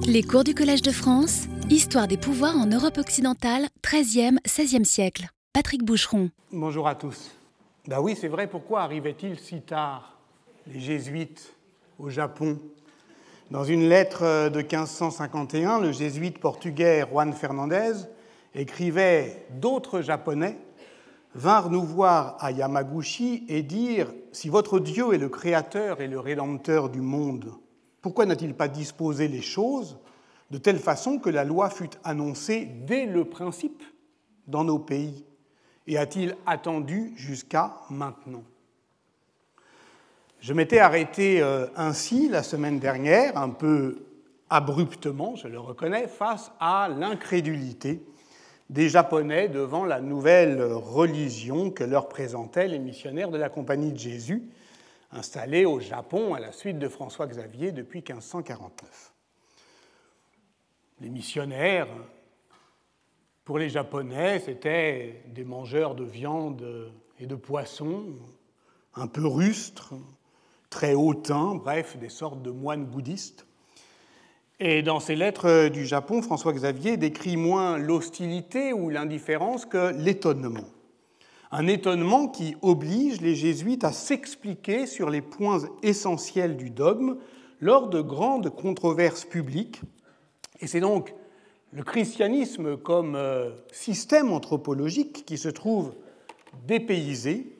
Les cours du Collège de France, Histoire des pouvoirs en Europe occidentale, 13e, 16e siècle. Patrick Boucheron. Bonjour à tous. Ben oui, c'est vrai, pourquoi arrivaient-ils si tard, les jésuites, au Japon? Dans une lettre de 1551, le jésuite portugais Juan Fernandez écrivait D'autres Japonais vinrent nous voir à Yamaguchi et dire Si votre Dieu est le créateur et le rédempteur du monde, pourquoi n'a-t-il pas disposé les choses de telle façon que la loi fût annoncée dès le principe dans nos pays Et a-t-il attendu jusqu'à maintenant? Je m'étais arrêté euh, ainsi la semaine dernière, un peu abruptement, je le reconnais, face à l'incrédulité des Japonais devant la nouvelle religion que leur présentaient les missionnaires de la Compagnie de Jésus, installé au Japon à la suite de François Xavier depuis 1549. Les missionnaires, pour les Japonais, c'étaient des mangeurs de viande et de poisson, un peu rustres, très hautains, bref, des sortes de moines bouddhistes. Et dans ses lettres du Japon, François Xavier décrit moins l'hostilité ou l'indifférence que l'étonnement un étonnement qui oblige les jésuites à s'expliquer sur les points essentiels du dogme lors de grandes controverses publiques. Et c'est donc le christianisme comme euh, système anthropologique qui se trouve dépaysé,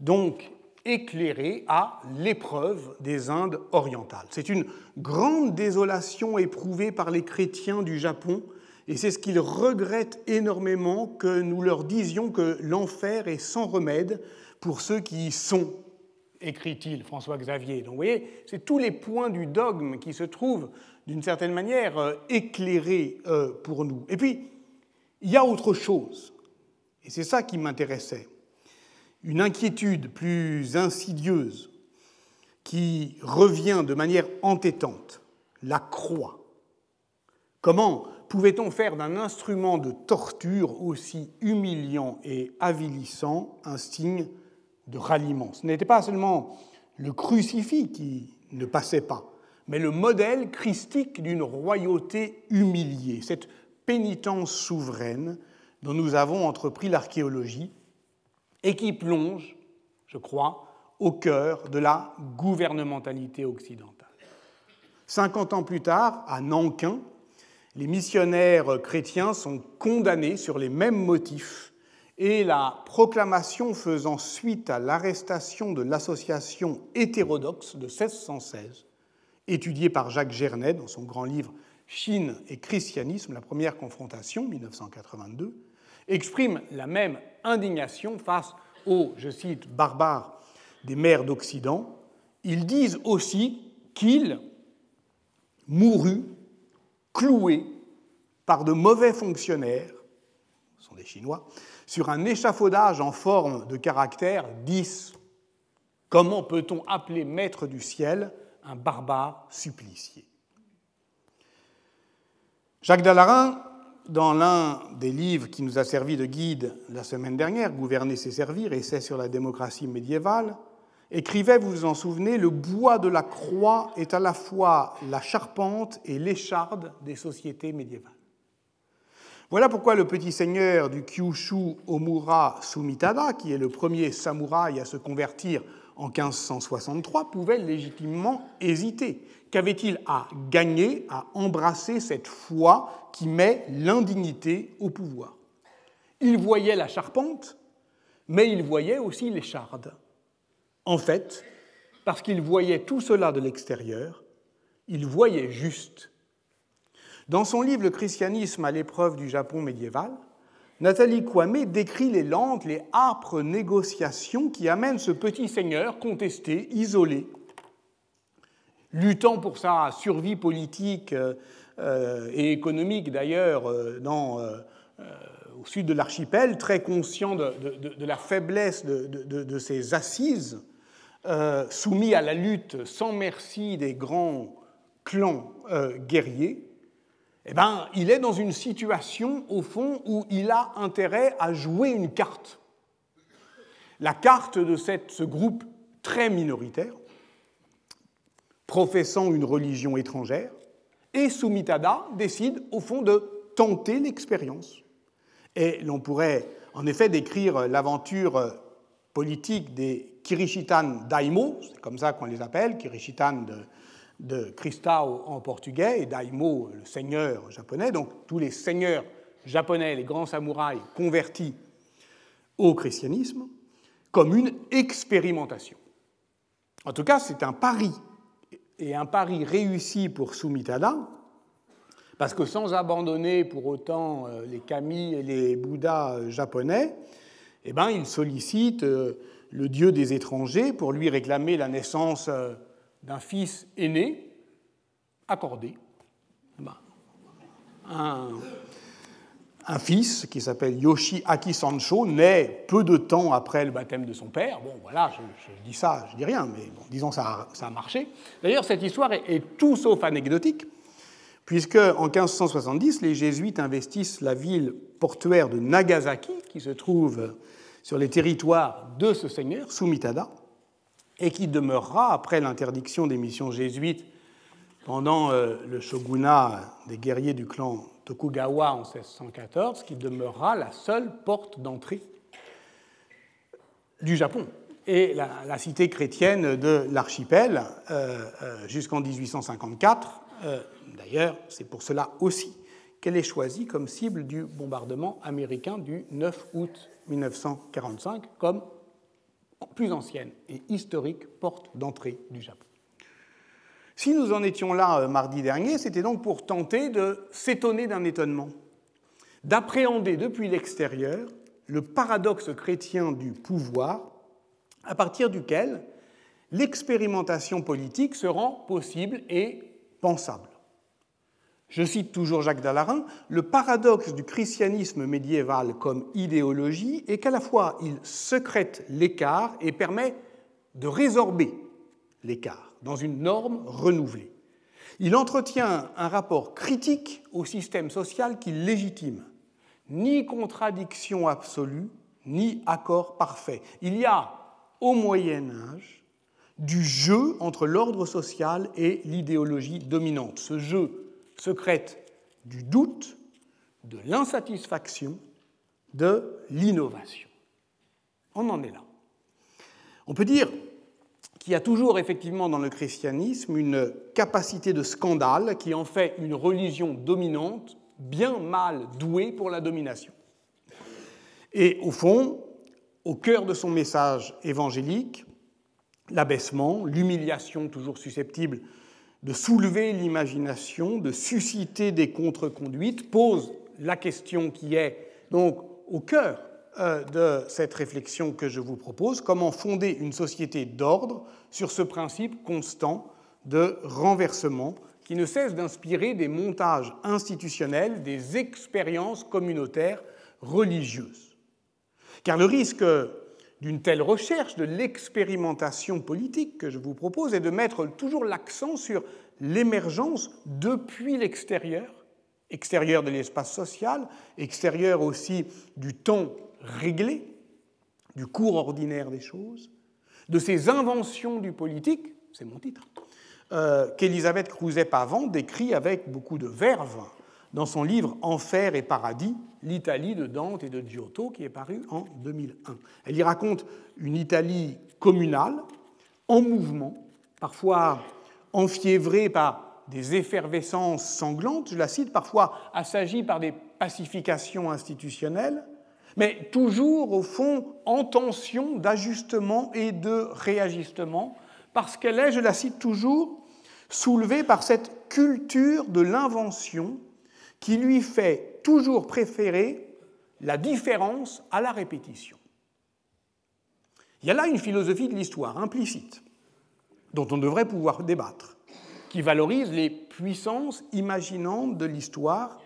donc éclairé à l'épreuve des Indes orientales. C'est une grande désolation éprouvée par les chrétiens du Japon et c'est ce qu'ils regrettent énormément que nous leur disions que l'enfer est sans remède pour ceux qui y sont, écrit-il François Xavier. Donc vous voyez, c'est tous les points du dogme qui se trouvent d'une certaine manière euh, éclairés euh, pour nous. Et puis, il y a autre chose, et c'est ça qui m'intéressait, une inquiétude plus insidieuse qui revient de manière entêtante, la croix. Comment pouvait-on faire d'un instrument de torture aussi humiliant et avilissant un signe de ralliement? Ce n'était pas seulement le crucifix qui ne passait pas, mais le modèle christique d'une royauté humiliée, cette pénitence souveraine dont nous avons entrepris l'archéologie et qui plonge, je crois, au cœur de la gouvernementalité occidentale. Cinquante ans plus tard, à Nankin, les missionnaires chrétiens sont condamnés sur les mêmes motifs et la proclamation faisant suite à l'arrestation de l'association hétérodoxe de 1616, étudiée par Jacques Gernet dans son grand livre Chine et christianisme, la première confrontation, 1982, exprime la même indignation face aux, je cite, barbares des mers d'Occident. Ils disent aussi qu'il mourut cloués par de mauvais fonctionnaires, ce sont des Chinois, sur un échafaudage en forme de caractère 10. Comment peut-on appeler maître du ciel un barbare supplicié? Jacques Dallarin, dans l'un des livres qui nous a servi de guide la semaine dernière, Gouverner, c'est servir, essai sur la démocratie médiévale, écrivait, vous vous en souvenez, le bois de la croix est à la fois la charpente et l'écharde des sociétés médiévales. Voilà pourquoi le petit seigneur du Kyushu Omura Sumitada, qui est le premier samouraï à se convertir en 1563, pouvait légitimement hésiter. Qu'avait-il à gagner à embrasser cette foi qui met l'indignité au pouvoir? Il voyait la charpente, mais il voyait aussi l'écharde. En fait, parce qu'il voyait tout cela de l'extérieur, il voyait juste. Dans son livre Le christianisme à l'épreuve du Japon médiéval, Nathalie Kwame décrit les lentes, les âpres négociations qui amènent ce petit seigneur contesté, isolé, luttant pour sa survie politique euh, et économique d'ailleurs euh, euh, au sud de l'archipel, très conscient de, la faiblesse de, ses assises euh, soumis à la lutte sans merci des grands clans euh, guerriers, eh ben, il est dans une situation, au fond, où il a intérêt à jouer une carte. La carte de cette, ce groupe très minoritaire, professant une religion étrangère, Et Sumitada décide, au fond, de tenter l'expérience. Et l'on pourrait en effet décrire l'aventure politique des Kirishitan Daimo, c'est comme ça qu'on les appelle, Kirishitan de, de en portugais et Daimo, le seigneur japonais, donc tous les seigneurs japonais, les grands samouraïs convertis au christianisme, comme une expérimentation. En tout cas, c'est un pari, et un pari réussi pour Sumitada, parce que sans abandonner pour autant euh, les kami et les bouddhas euh, japonais, eh ben, il sollicite euh, le dieu des étrangers pour lui réclamer la naissance d'un fils aîné accordé. Ben, un, fils qui s'appelle Yoshi Aki Sancho naît peu de temps après le baptême de son père. Bon, voilà, je, dis ça, je dis rien, mais bon, disons ça, ça a marché. D'ailleurs, cette histoire est, est, tout sauf anecdotique, puisque en 1570, les jésuites investissent la ville portuaire de Nagasaki, qui se trouve sur les territoires de ce seigneur, Sumitada, et qui demeurera, après l'interdiction des missions jésuites pendant euh, le shogunat des guerriers du clan Tokugawa en 1614, qui demeurera la seule porte d'entrée du Japon et la, cité chrétienne de l'archipel euh, euh, jusqu'en 1854. Euh, d'ailleurs, c'est pour cela aussi qu'elle est choisie comme cible du bombardement américain du 9 août 1945 comme plus ancienne et historique porte d'entrée du Japon. Si nous en étions là euh, mardi dernier, c'était donc pour tenter de s'étonner d'un étonnement, d'appréhender depuis l'extérieur le paradoxe chrétien du pouvoir à partir duquel l'expérimentation politique se rend possible et pensable. Je cite toujours Jacques Dallarin, le paradoxe du christianisme médiéval comme idéologie est qu'à la fois il secrète l'écart et permet de résorber l'écart dans une norme renouvelée. Il entretient un rapport critique au système social qu'il légitime. Ni contradiction absolue, ni accord parfait. Il y a, au Moyen Âge, du jeu entre l'ordre social et l'idéologie dominante. Ce jeu secrète du doute, de l'insatisfaction, de l'innovation. On en est là. On peut dire il y a toujours effectivement dans le christianisme une capacité de scandale qui en fait une religion dominante, bien mal douée pour la domination. Et au fond, au cœur de son message évangélique, l'abaissement, l'humiliation toujours susceptible de soulever l'imagination, de susciter des contre-conduites, pose la question qui est donc au cœur euh, de cette réflexion que je vous propose, comment fonder une société d'ordre sur ce principe constant de renversement qui ne cesse d'inspirer des montages institutionnels, des expériences communautaires religieuses? Car le risque d'une telle recherche, de l'expérimentation politique que je vous propose, est de mettre toujours l'accent sur l'émergence depuis l'extérieur, extérieur de l'espace social, extérieur aussi du temps réglé, du cours ordinaire des choses, de ces inventions du politique, c'est mon titre, euh, qu'Elisabeth Crouzet-Pavant décrit avec beaucoup de verve dans son livre Enfer et paradis, l'Italie de Dante et de Giotto, qui est paru en 2001. Elle y raconte une Italie communale, en mouvement, parfois enfiévrée par des effervescences sanglantes, je la cite, parfois assagie par des pacifications institutionnelles, mais toujours au fond en tension d'ajustement et de réajustement, parce qu'elle est, je la cite toujours, soulevée par cette culture de l'invention qui lui fait toujours préférer la différence à la répétition. Il y a là une philosophie de l'histoire implicite, dont on devrait pouvoir débattre, qui valorise les puissances imaginantes de l'histoire,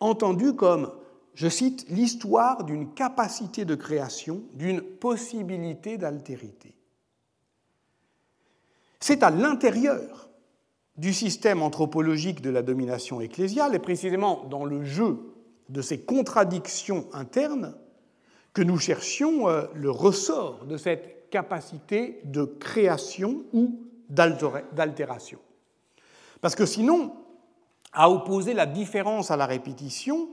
entendues comme je cite, l'histoire d'une capacité de création, d'une possibilité d'altérité. C'est à l'intérieur du système anthropologique de la domination ecclésiale, et précisément dans le jeu de ces contradictions internes, que nous cherchions euh, le ressort de cette capacité de création ou d'altération. Parce que sinon, à opposer la différence à la répétition,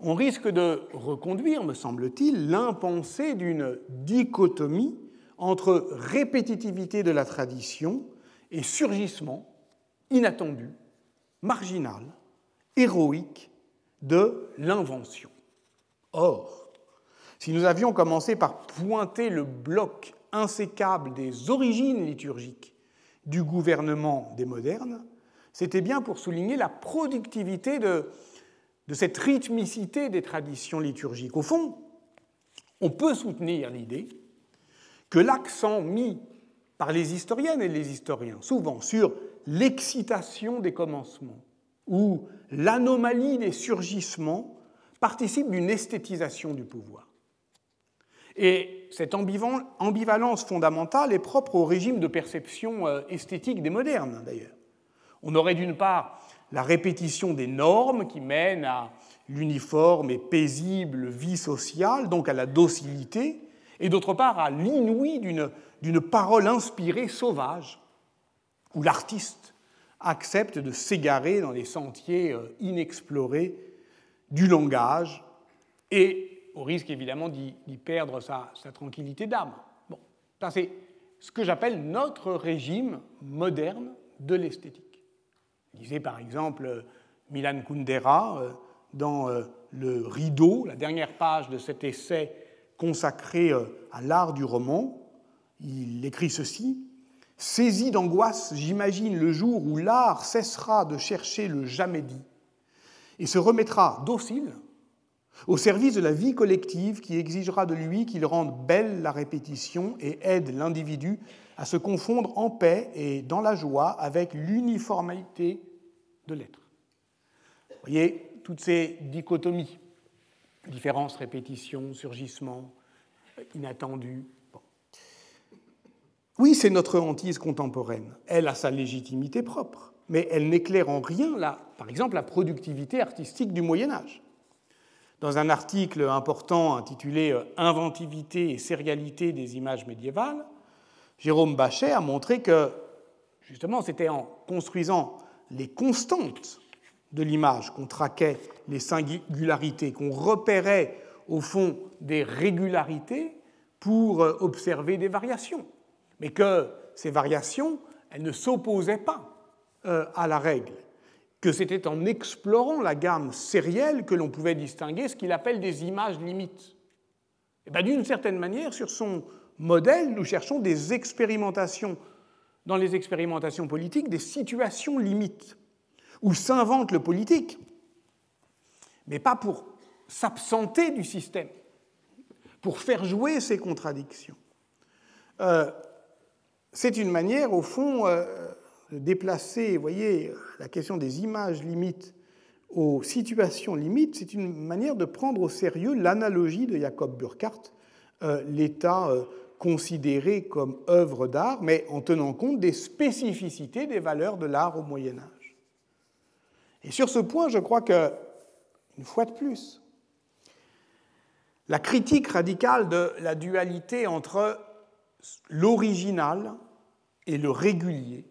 on risque de reconduire, me semble-t-il, l'impensé d'une dichotomie entre répétitivité de la tradition et surgissement inattendu, marginal, héroïque de l'invention. Or, si nous avions commencé par pointer le bloc insécable des origines liturgiques du gouvernement des modernes, c'était bien pour souligner la productivité de, de cette rythmicité des traditions liturgiques. Au fond, on peut soutenir l'idée que l'accent mis par les historiennes et les historiens, souvent sur l'excitation des commencements ou l'anomalie des surgissements, participe d'une esthétisation du pouvoir. Et cette ambivalence fondamentale est propre au régime de perception euh, esthétique des modernes, d'ailleurs. On aurait d'une part la répétition des normes qui mènent à l'uniforme et paisible vie sociale, donc à la docilité, et d'autre part à l'inouï d'une parole inspirée sauvage, où l'artiste accepte de s'égarer dans les sentiers euh, inexplorés du langage et au risque évidemment d'y perdre sa, tranquillité d'âme. Bon, c'est ce que j'appelle notre régime moderne de l'esthétique. Disait par exemple euh, Milan Kundera euh, dans Le Rideau, la dernière page de cet essai consacré à l'art du roman. Il écrit ceci Saisi d'angoisse, j'imagine le jour où l'art cessera de chercher le jamais dit et se remettra docile au service de la vie collective qui exigera de lui qu'il rende belle la répétition et aide l'individu à se confondre en paix et dans la joie avec l'uniformité de l'être. Voyez toutes ces dichotomies, différence, répétition, surgissement, inattendu, oui, c'est notre hantise contemporaine. Elle a sa légitimité propre, mais elle n'éclaire en rien, par exemple, la productivité artistique du Moyen Âge. Dans un article important intitulé euh, Inventivité et sérialité des images médiévales, Jérôme Bachet a montré que, justement, c'était en construisant les constantes de l'image qu'on traquait les singularités, qu'on repérait au fond des régularités pour euh, observer des variations. Mais que ces variations, elles ne s'opposaient pas euh, à la règle, que c'était en explorant la gamme sérielle que l'on pouvait distinguer ce qu'il appelle des images limites. Et bien, d'une certaine manière, sur son modèle, nous cherchons des expérimentations, dans les expérimentations politiques, des situations limites, où s'invente le politique, mais pas pour s'absenter du système, pour faire jouer ces contradictions. Euh, c'est une manière, au fond, euh, de déplacer, voyez, la question des images limites aux situations limites, c'est une manière de prendre au sérieux l'analogie de Jacob Burckhardt, euh, l'état considéré comme œuvre d'art, mais en tenant compte des spécificités des valeurs de l'art au Moyen Âge. Et sur ce point, je crois que, une fois de plus, la critique radicale de la dualité entre l'original et le régulier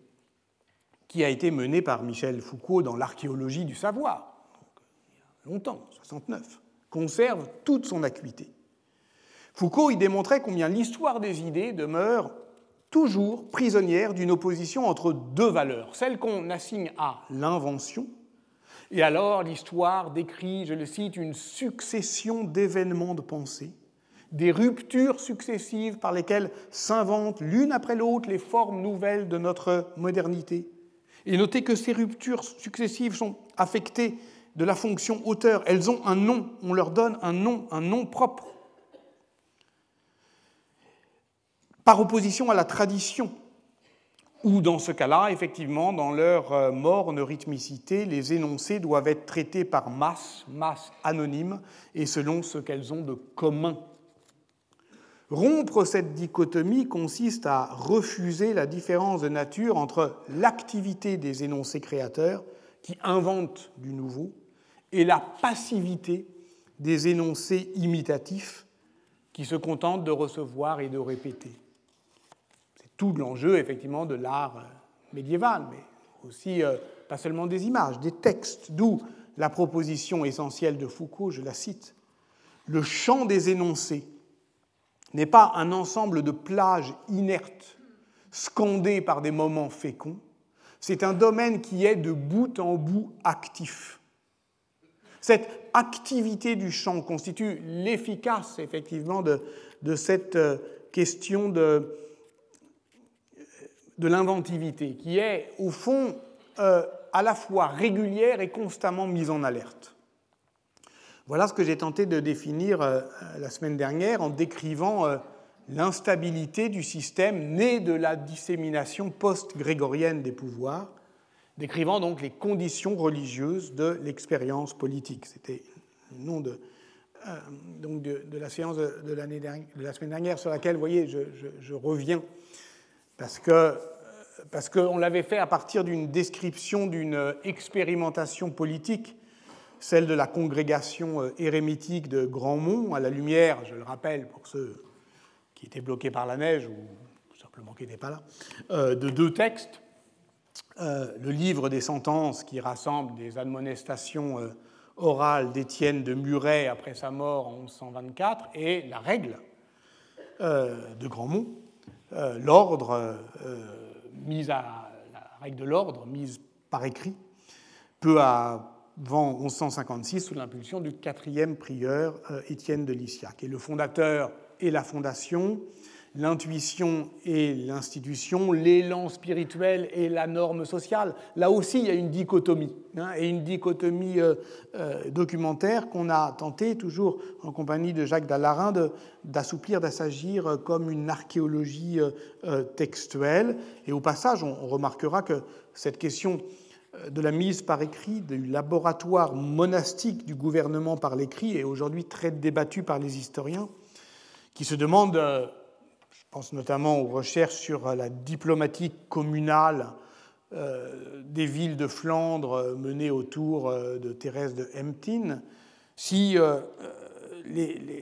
qui a été mené par Michel Foucault dans l'archéologie du savoir, il y a longtemps, 69, conserve toute son acuité. Foucault y démontrait combien l'histoire des idées demeure toujours prisonnière d'une opposition entre deux valeurs, celle qu'on assigne à l'invention, et alors l'histoire décrit, je le cite, une succession d'événements de pensée, des ruptures successives par lesquelles s'inventent l'une après l'autre les formes nouvelles de notre modernité. Et notez que ces ruptures successives sont affectées de la fonction auteur. Elles ont un nom, on leur donne un nom, un nom propre. Par opposition à la tradition, ou dans ce cas-là, effectivement, dans leur euh, morne rythmicité, les énoncés doivent être traités par masse, masse anonyme, et selon ce qu'elles ont de commun Rompre cette dichotomie consiste à refuser la différence de nature entre l'activité des énoncés créateurs, qui inventent du nouveau, et la passivité des énoncés imitatifs, qui se contentent de recevoir et de répéter. Tout l'enjeu, effectivement, de l'art euh, médiéval, mais aussi euh, pas seulement des images, des textes, d'où la proposition essentielle de Foucault, je la cite, le champ des énoncés n'est pas un ensemble de plages inertes, scandées par des moments féconds, c'est un domaine qui est de bout en bout actif. Cette activité du champ constitue l'efficace, effectivement, de, cette euh, question de, de l'inventivité, qui est, au fond, euh, à la fois régulière et constamment mise en alerte. Voilà ce que j'ai tenté de définir euh, la semaine dernière en décrivant euh, l'instabilité du système né de la dissémination post-grégorienne des pouvoirs, décrivant donc les conditions religieuses de l'expérience politique. C'était le nom de, euh, donc de, la séance de, de, la semaine dernière sur laquelle, vous voyez, je reviens, parce que parce qu'on l'avait fait à partir d'une description d'une expérimentation politique celle de la congrégation euh, érémitique de Grandmont, à la lumière, je le rappelle pour ceux qui étaient bloqués par la neige ou simplement qui n'étaient pas là, euh, de deux textes. Euh, le livre des sentences qui rassemble des admonestations orales d'Étienne de Muret après sa mort en 1124 et la règle de Grandmont, l'ordre mise à la règle de l'ordre mise par écrit peu avant 1156 sous l'impulsion du quatrième prieur euh, Étienne de Lysiac. Et le fondateur et la fondation, l'intuition et l'institution, l'élan spirituel et la norme sociale. Là aussi, il y a une dichotomie, hein, et une dichotomie euh, euh, documentaire qu'on a tenté, toujours en compagnie de Jacques Dallarin, d'assouplir, d'assagir comme une archéologie textuelle. Et au passage, on remarquera que cette question de la mise par écrit du laboratoire monastique du gouvernement par l'écrit est aujourd'hui très débattu par les historiens, qui se demandent, euh, pense notamment aux recherches sur la diplomatie communale euh, des villes de Flandre menées autour euh, de Thérèse de Hemptin, si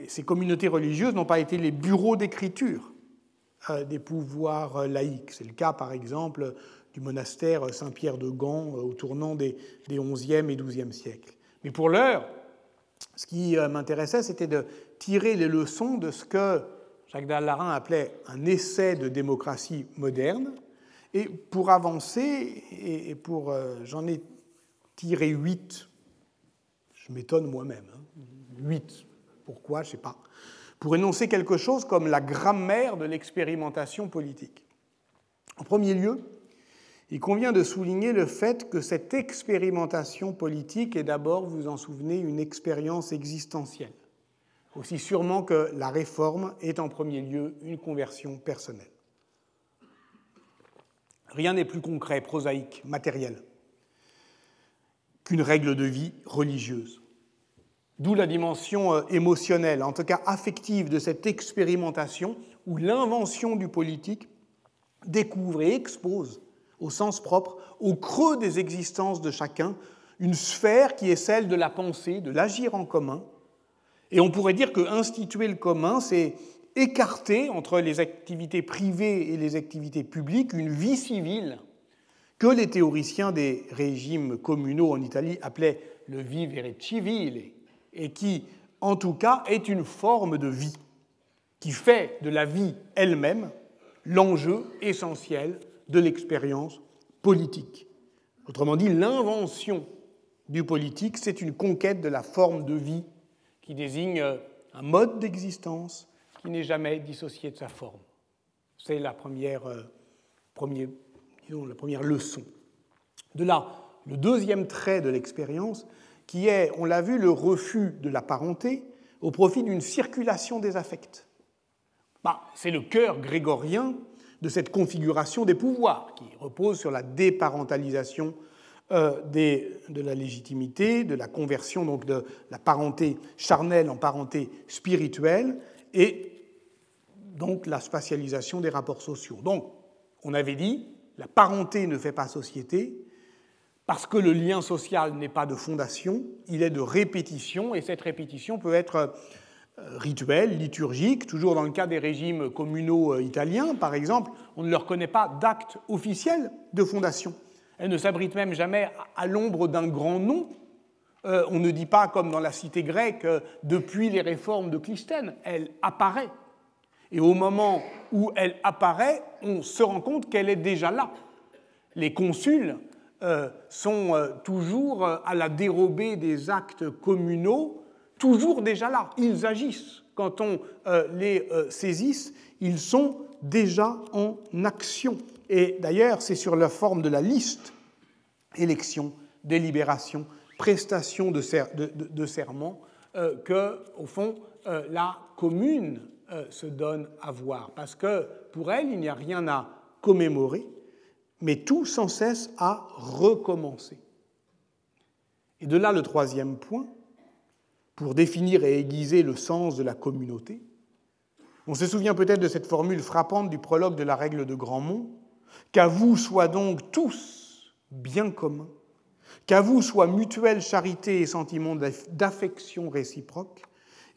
ces communautés religieuses n'ont pas été les bureaux d'écriture des pouvoirs laïcs. C'est le cas, par exemple, du monastère Saint-Pierre de Gand euh, au tournant des, des 11e et 12e siècles. Mais pour l'heure, ce qui euh, m'intéressait, c'était de tirer les leçons de ce que Jacques Dallarin appelait un essai de démocratie moderne. Et pour avancer, et pour euh, j'en ai tiré huit, je m'étonne moi-même, hein, huit, pourquoi, je ne sais pas, pour énoncer quelque chose comme la grammaire de l'expérimentation politique. En premier lieu, il convient de souligner le fait que cette expérimentation politique est d'abord, vous en souvenez, une expérience existentielle, aussi sûrement que la réforme est en premier lieu une conversion personnelle. Rien n'est plus concret, prosaïque, matériel qu'une règle de vie religieuse. D'où la dimension euh, émotionnelle, en tout cas affective, de cette expérimentation où l'invention du politique découvre et expose au sens propre, au creux des existences de chacun, une sphère qui est celle de la pensée, de l'agir en commun. Et on pourrait dire que instituer le commun, c'est écarter entre les activités privées et les activités publiques une vie civile que les théoriciens des régimes communaux en Italie appelaient le vivere civile, et qui, en tout cas, est une forme de vie, qui fait de la vie elle-même l'enjeu essentiel de l'expérience politique. Autrement dit, l'invention du politique, c'est une conquête de la forme de vie qui désigne un mode d'existence qui n'est jamais dissocié de sa forme. C'est la première, euh, la première leçon. De là, le deuxième trait de l'expérience, qui est, on l'a vu, le refus de la parenté au profit d'une circulation des affects. Bah, c'est le cœur grégorien de cette configuration des pouvoirs qui repose sur la déparentalisation euh, de la légitimité, de la conversion donc de la parenté charnelle en parenté spirituelle et donc la spatialisation des rapports sociaux. Donc, on avait dit, la parenté ne fait pas société, parce que le lien social n'est pas de fondation, il est de répétition, et cette répétition peut être euh, rituels, liturgiques. Toujours dans le cas des régimes communaux euh, italiens, par exemple, on ne leur connaît pas d'acte officiel de fondation. Elle ne s'abrite même jamais à l'ombre d'un grand nom. Euh, on ne dit pas, comme dans la cité grecque, euh, depuis les réformes de Clisthène, elle apparaît. Et au moment où elle apparaît, on se rend compte qu'elle est déjà là. Les consuls euh, sont toujours à la dérobée des actes communaux, toujours déjà là. Ils agissent. Quand on les saisisse, ils sont déjà en action. Et d'ailleurs, c'est sur la forme de la liste élection, délibération, prestation de, serment euh, que, au fond, euh, la commune euh, se donne à voir. Parce que pour elle, il n'y a rien à commémorer, mais tout sans cesse à recommencer. Et de là le troisième point, pour définir et aiguiser le sens de la communauté. On se souvient peut-être de cette formule frappante du prologue de la règle de Grandmont, qu'à vous soient donc tous bien communs, qu'à vous soit mutuelle charité et sentiment d'affection réciproque,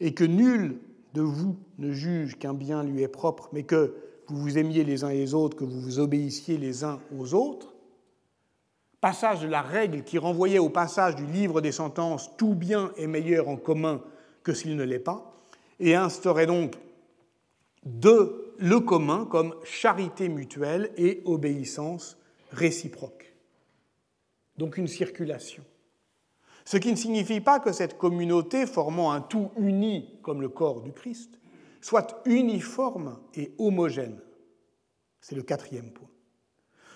et que nul de vous ne juge qu'un bien lui est propre, mais que vous vous aimiez les uns les autres, que vous vous obéissiez les uns aux autres. Passage de la règle qui renvoyait au passage du livre des sentences tout bien est meilleur en commun que s'il ne l'est pas, et instaurait donc de le commun comme charité mutuelle et obéissance réciproque. Donc une circulation. Ce qui ne signifie pas que cette communauté, formant un tout uni comme le corps du Christ, soit uniforme et homogène. C'est le quatrième point.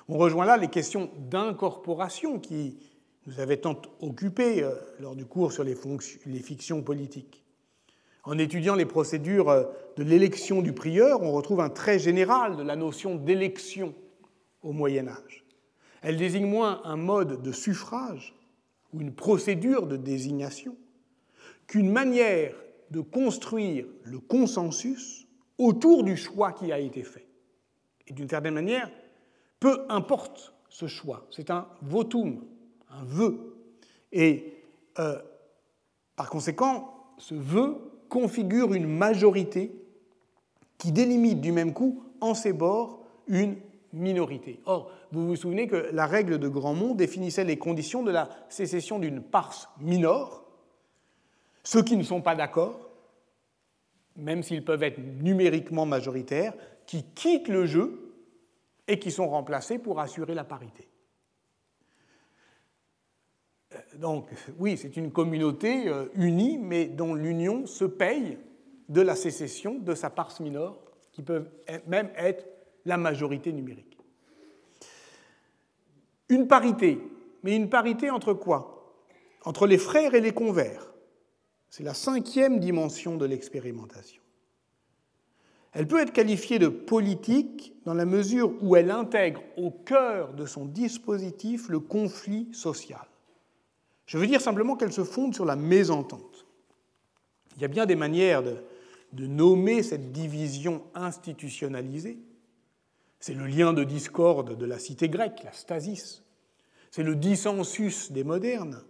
On rejoint là les questions d'incorporation qui nous avaient tant occupés euh, lors du cours sur les, fictions politiques. En étudiant les procédures euh, de l'élection du prieur, on retrouve un trait général de la notion d'élection au Moyen Âge. Elle désigne moins un mode de suffrage ou une procédure de désignation qu'une manière de construire le consensus autour du choix qui a été fait. Et d'une certaine manière, peu importe ce choix, c'est un votum, un vœu. Et euh, par conséquent, ce vœu configure une majorité qui délimite du même coup en ses bords une minorité. Or, vous vous souvenez que la règle de Grandmont définissait les conditions de la sécession d'une parse minore. Ceux qui ne sont pas d'accord, même s'ils peuvent être numériquement majoritaires, qui quittent le jeu et qui sont remplacés pour assurer la parité. Euh, donc oui, c'est une communauté euh, unie, mais dont l'union se paye de la sécession de sa parse mineure, qui peut même être la majorité numérique. Une parité, mais une parité entre quoi? Entre les frères et les convers. C'est la cinquième dimension de l'expérimentation. Elle peut être qualifiée de politique dans la mesure où elle intègre au cœur de son dispositif le conflit social. Je veux dire simplement qu'elle se fonde sur la mésentente. Il y a bien des manières de, nommer cette division institutionnalisée. C'est le lien de discorde de la cité grecque, la stasis. C'est le dissensus des modernes,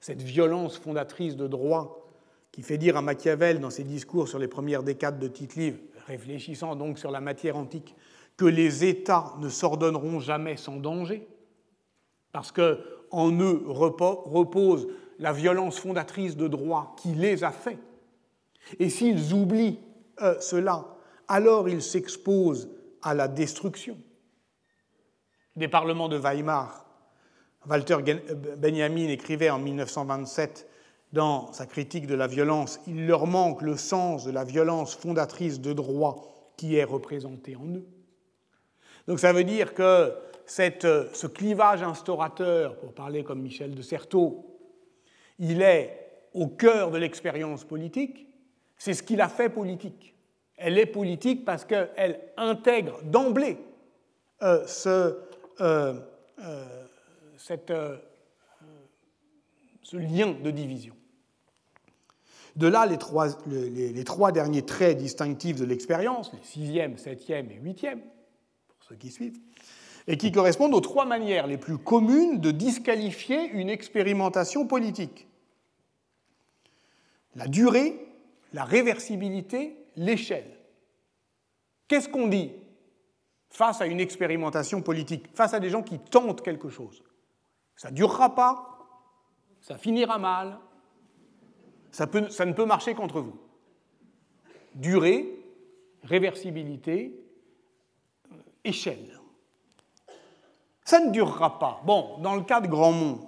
cette violence fondatrice de droit qui fait dire à Machiavel dans ses discours sur les premières décades de Tite-Live, réfléchissant donc sur la matière antique, que les États ne s'ordonneront jamais sans danger, parce que en eux repose la violence fondatrice de droit qui les a faits. Et s'ils oublient euh, cela, alors ils s'exposent à la destruction. Des parlements de Weimar, Walter Benjamin écrivait en 1927 dans sa critique de la violence, il leur manque le sens de la violence fondatrice de droit qui est représentée en eux. Donc ça veut dire que euh, ce clivage instaurateur, pour parler comme Michel de Certeau, il est au cœur de l'expérience politique, c'est ce qui la fait politique. Elle est politique parce qu'elle intègre d'emblée euh, ce, euh, ce, lien de division. De là, les trois derniers traits distinctifs de l'expérience, les sixième, septième et huitième, pour ceux qui suivent, et qui correspondent aux trois manières les plus communes de disqualifier une expérimentation politique. La durée, la réversibilité, l'échelle. Qu'est-ce qu'on dit face à une expérimentation politique, face à des gens qui tentent quelque chose? Ça ne durera pas, ça finira mal, ça, ça ne peut marcher contre vous. Durée, réversibilité, échelle. Ça ne durera pas. Bon, dans le cas de Grandmont,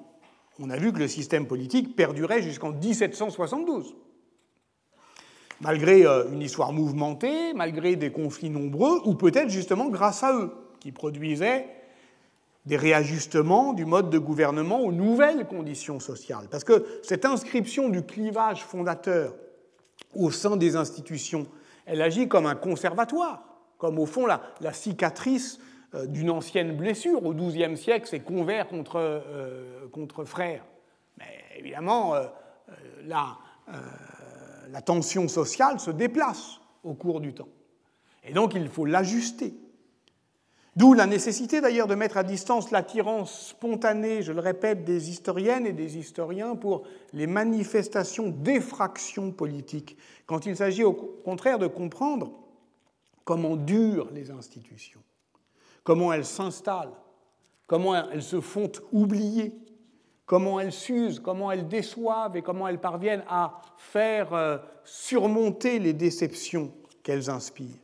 on a vu que le système politique perdurait jusqu'en 1772. Malgré euh, une histoire mouvementée, malgré des conflits nombreux, ou peut-être justement grâce à eux, qui produisaient des réajustements du mode de gouvernement aux nouvelles conditions sociales. Parce que cette inscription du clivage fondateur au sein des institutions, elle agit comme un conservatoire, comme au fond la, cicatrice euh, d'une ancienne blessure. Au XIIe siècle, c'est convers contre, euh, contre frère. Mais évidemment, euh, la, la tension sociale se déplace au cours du temps. Et donc, il faut l'ajuster. D'où la nécessité d'ailleurs de mettre à distance l'attirance spontanée, je le répète, des historiennes et des historiens pour les manifestations d'effraction politique, quand il s'agit au contraire de comprendre comment durent les institutions, comment elles s'installent, comment elles se font oublier, comment elles s'usent, comment elles déçoivent et comment elles parviennent à faire euh, surmonter les déceptions qu'elles inspirent.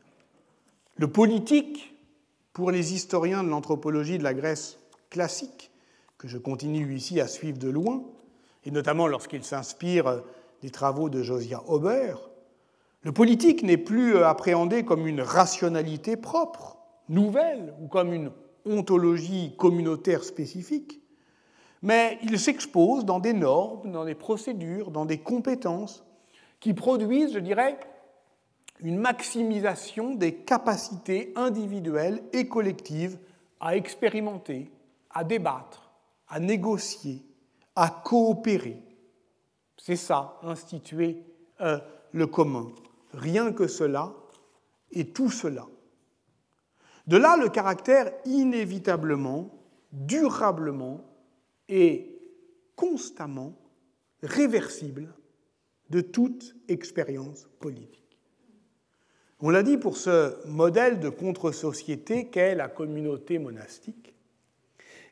Le politique, pour les historiens de l'anthropologie de la Grèce classique, que je continue ici à suivre de loin, et notamment lorsqu'ils s'inspirent des travaux de Josiah Auber, le politique n'est plus appréhendé comme une rationalité propre, nouvelle, ou comme une ontologie communautaire spécifique, mais il s'expose dans des normes, dans des procédures, dans des compétences qui produisent, je dirais, une maximisation des capacités individuelles et collectives à expérimenter, à débattre, à négocier, à coopérer. C'est ça, instituer euh, le commun. Rien que cela et tout cela. De là le caractère inévitablement, durablement et constamment réversible de toute expérience politique. On l'a dit pour ce modèle de contre-société qu'est la communauté monastique.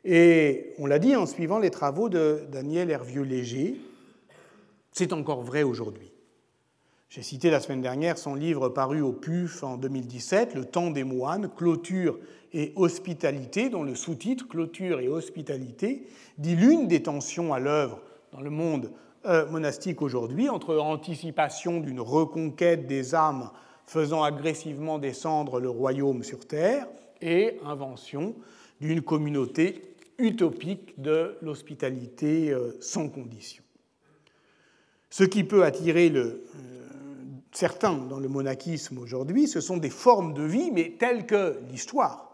Et on l'a dit en suivant les travaux de Daniel Hervieux-Léger, c'est encore vrai aujourd'hui. J'ai cité la semaine dernière son livre paru au PUF en 2017, Le temps des moines, clôture et hospitalité, dont le sous-titre, Clôture et hospitalité, dit l'une des tensions à l'œuvre dans le monde euh, monastique aujourd'hui entre anticipation d'une reconquête des âmes faisant agressivement descendre le royaume sur terre, et invention d'une communauté utopique de l'hospitalité euh, sans condition. Ce qui peut attirer le, euh, certains dans le monachisme aujourd'hui, ce sont des formes de vie, mais telles que l'histoire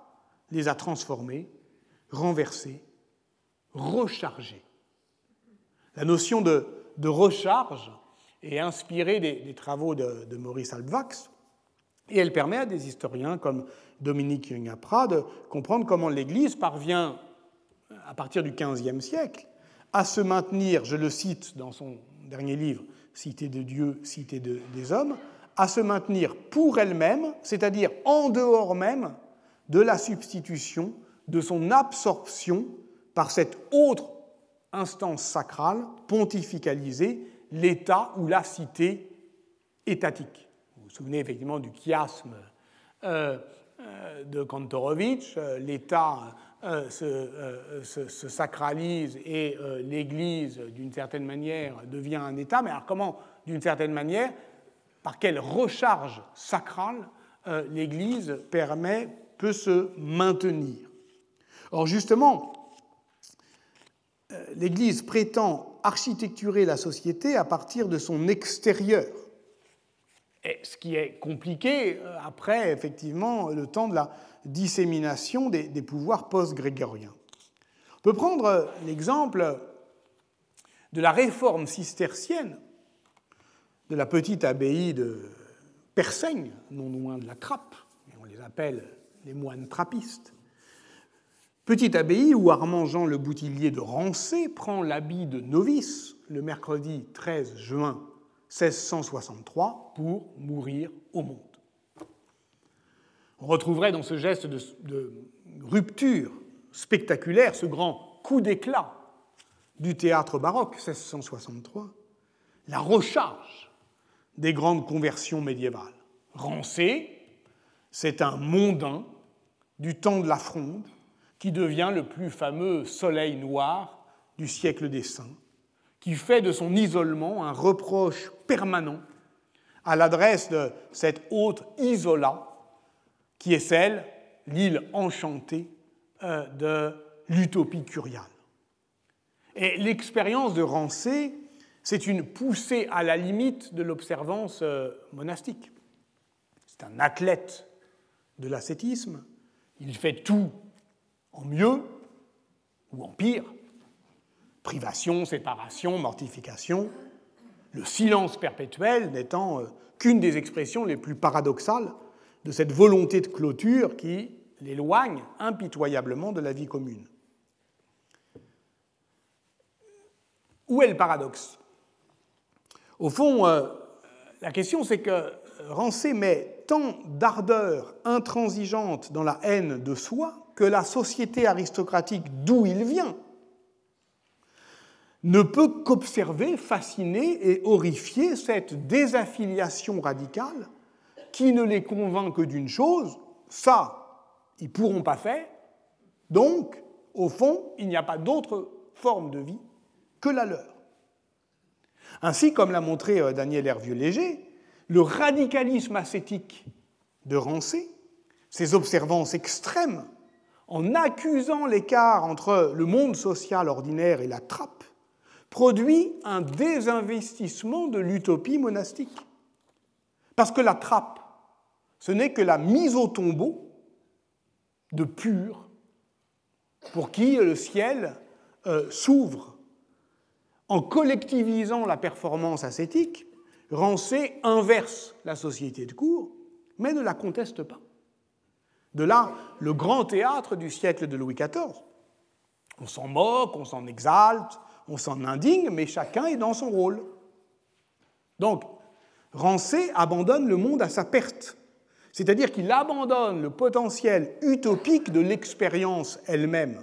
les a transformées, renversées, rechargées. La notion de, recharge est inspirée des, travaux de, Maurice Albvax, et elle permet à des historiens comme Dominique Jungapra de comprendre comment l'Église parvient, à partir du XVe siècle, à se maintenir, je le cite dans son dernier livre, Cité de Dieu, Cité des hommes, à se maintenir pour elle-même, c'est-à-dire en dehors même de la substitution, de son absorption par cette autre instance sacrale, pontificalisée, l'État ou la cité étatique. Vous souvenez effectivement du chiasme euh, euh, de Kantorowicz, euh, l'État se, sacralise et l'Église, d'une certaine manière, devient un État. Mais alors comment, d'une certaine manière, par quelle recharge sacrale l'Église permet, peut se maintenir? Or justement, l'Église prétend architecturer la société à partir de son extérieur ce qui est compliqué euh, après, effectivement, le temps de la dissémination des, pouvoirs post-grégoriens. On peut prendre l'exemple de la réforme cistercienne de la petite abbaye de Persaigne, non loin de la Trappe, on les appelle les moines trappistes. Petite abbaye où Armand Jean le Boutillier de Rancé prend l'habit de novice le mercredi 13 juin 1663 pour mourir au monde. On retrouverait dans ce geste de, rupture spectaculaire ce grand coup d'éclat du théâtre baroque, 1663, la recharge des grandes conversions médiévales. Rancé, c'est un mondain du temps de la fronde qui devient le plus fameux soleil noir du siècle des saints, qui fait de son isolement un reproche permanent à l'adresse de cette haute Isola, qui est celle, l'île enchantée euh, de l'utopie curiale. Et l'expérience de Rancé, c'est une poussée à la limite de l'observance euh, monastique. C'est un athlète de l'ascétisme, il fait tout en mieux ou en pire. Privation, séparation, mortification, le silence perpétuel n'étant euh, qu'une des expressions les plus paradoxales de cette volonté de clôture qui l'éloigne impitoyablement de la vie commune. Où est le paradoxe? Au fond, euh, la question c'est que Rancé met tant d'ardeur intransigeante dans la haine de soi que la société aristocratique d'où il vient ne peut qu'observer, fasciner et horrifier cette désaffiliation radicale qui ne les convainc que d'une chose, ça, ils ne pourront pas faire, donc, au fond, il n'y a pas d'autre forme de vie que la leur. Ainsi, comme l'a montré euh, Daniel Hervieux-Léger, le radicalisme ascétique de Rancé, ses observances extrêmes, en accusant l'écart entre le monde social ordinaire et la trappe, produit un désinvestissement de l'utopie monastique. Parce que la trappe, ce n'est que la mise au tombeau de purs pour qui le ciel euh, s'ouvre. En collectivisant la performance ascétique, Rancé inverse la société de cour, mais ne la conteste pas. De là, le grand théâtre du siècle de Louis XIV. On s'en moque, on s'en exalte, on s'en indigne, mais chacun est dans son rôle. Donc, Rancé abandonne le monde à sa perte, c'est-à-dire qu'il abandonne le potentiel utopique de l'expérience elle-même,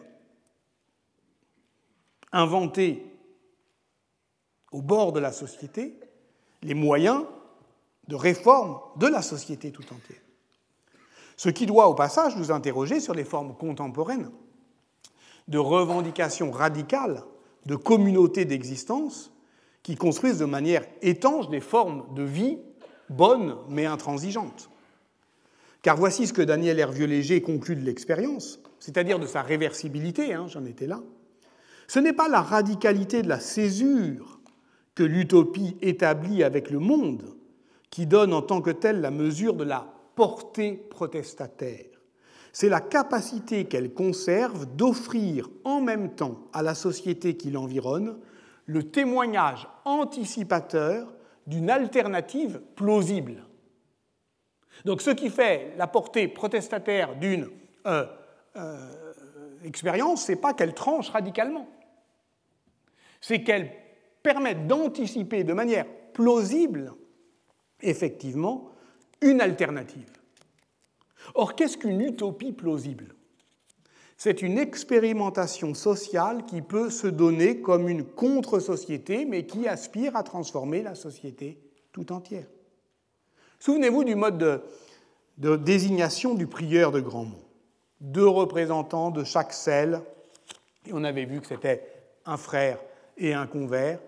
inventée au bord de la société, les moyens de réforme de la société tout entière. Ce qui doit au passage nous interroger sur les formes contemporaines de revendications radicales de communautés d'existence qui construisent de manière étanche des formes de vie bonnes mais intransigeantes. Car voici ce que Daniel Hervieux-Léger conclut de l'expérience, c'est-à-dire de sa réversibilité, hein, j'en étais là. Ce n'est pas la radicalité de la césure que l'utopie établie avec le monde, qui donne en tant que telle la mesure de la portée protestataire. C'est la capacité qu'elle conserve d'offrir en même temps à la société qui l'environne le témoignage anticipateur d'une alternative plausible. Donc ce qui fait la portée protestataire d'une euh, euh, expérience, ce n'est pas qu'elle tranche radicalement, c'est qu'elle permettent d'anticiper de manière plausible, effectivement, une alternative. Or, qu'est-ce qu'une utopie plausible? C'est une expérimentation sociale qui peut se donner comme une contre-société, mais qui aspire à transformer la société tout entière. Souvenez-vous du mode de, désignation du prieur de grand mont. Deux représentants de chaque celle, et on avait vu que c'était un frère et un convers,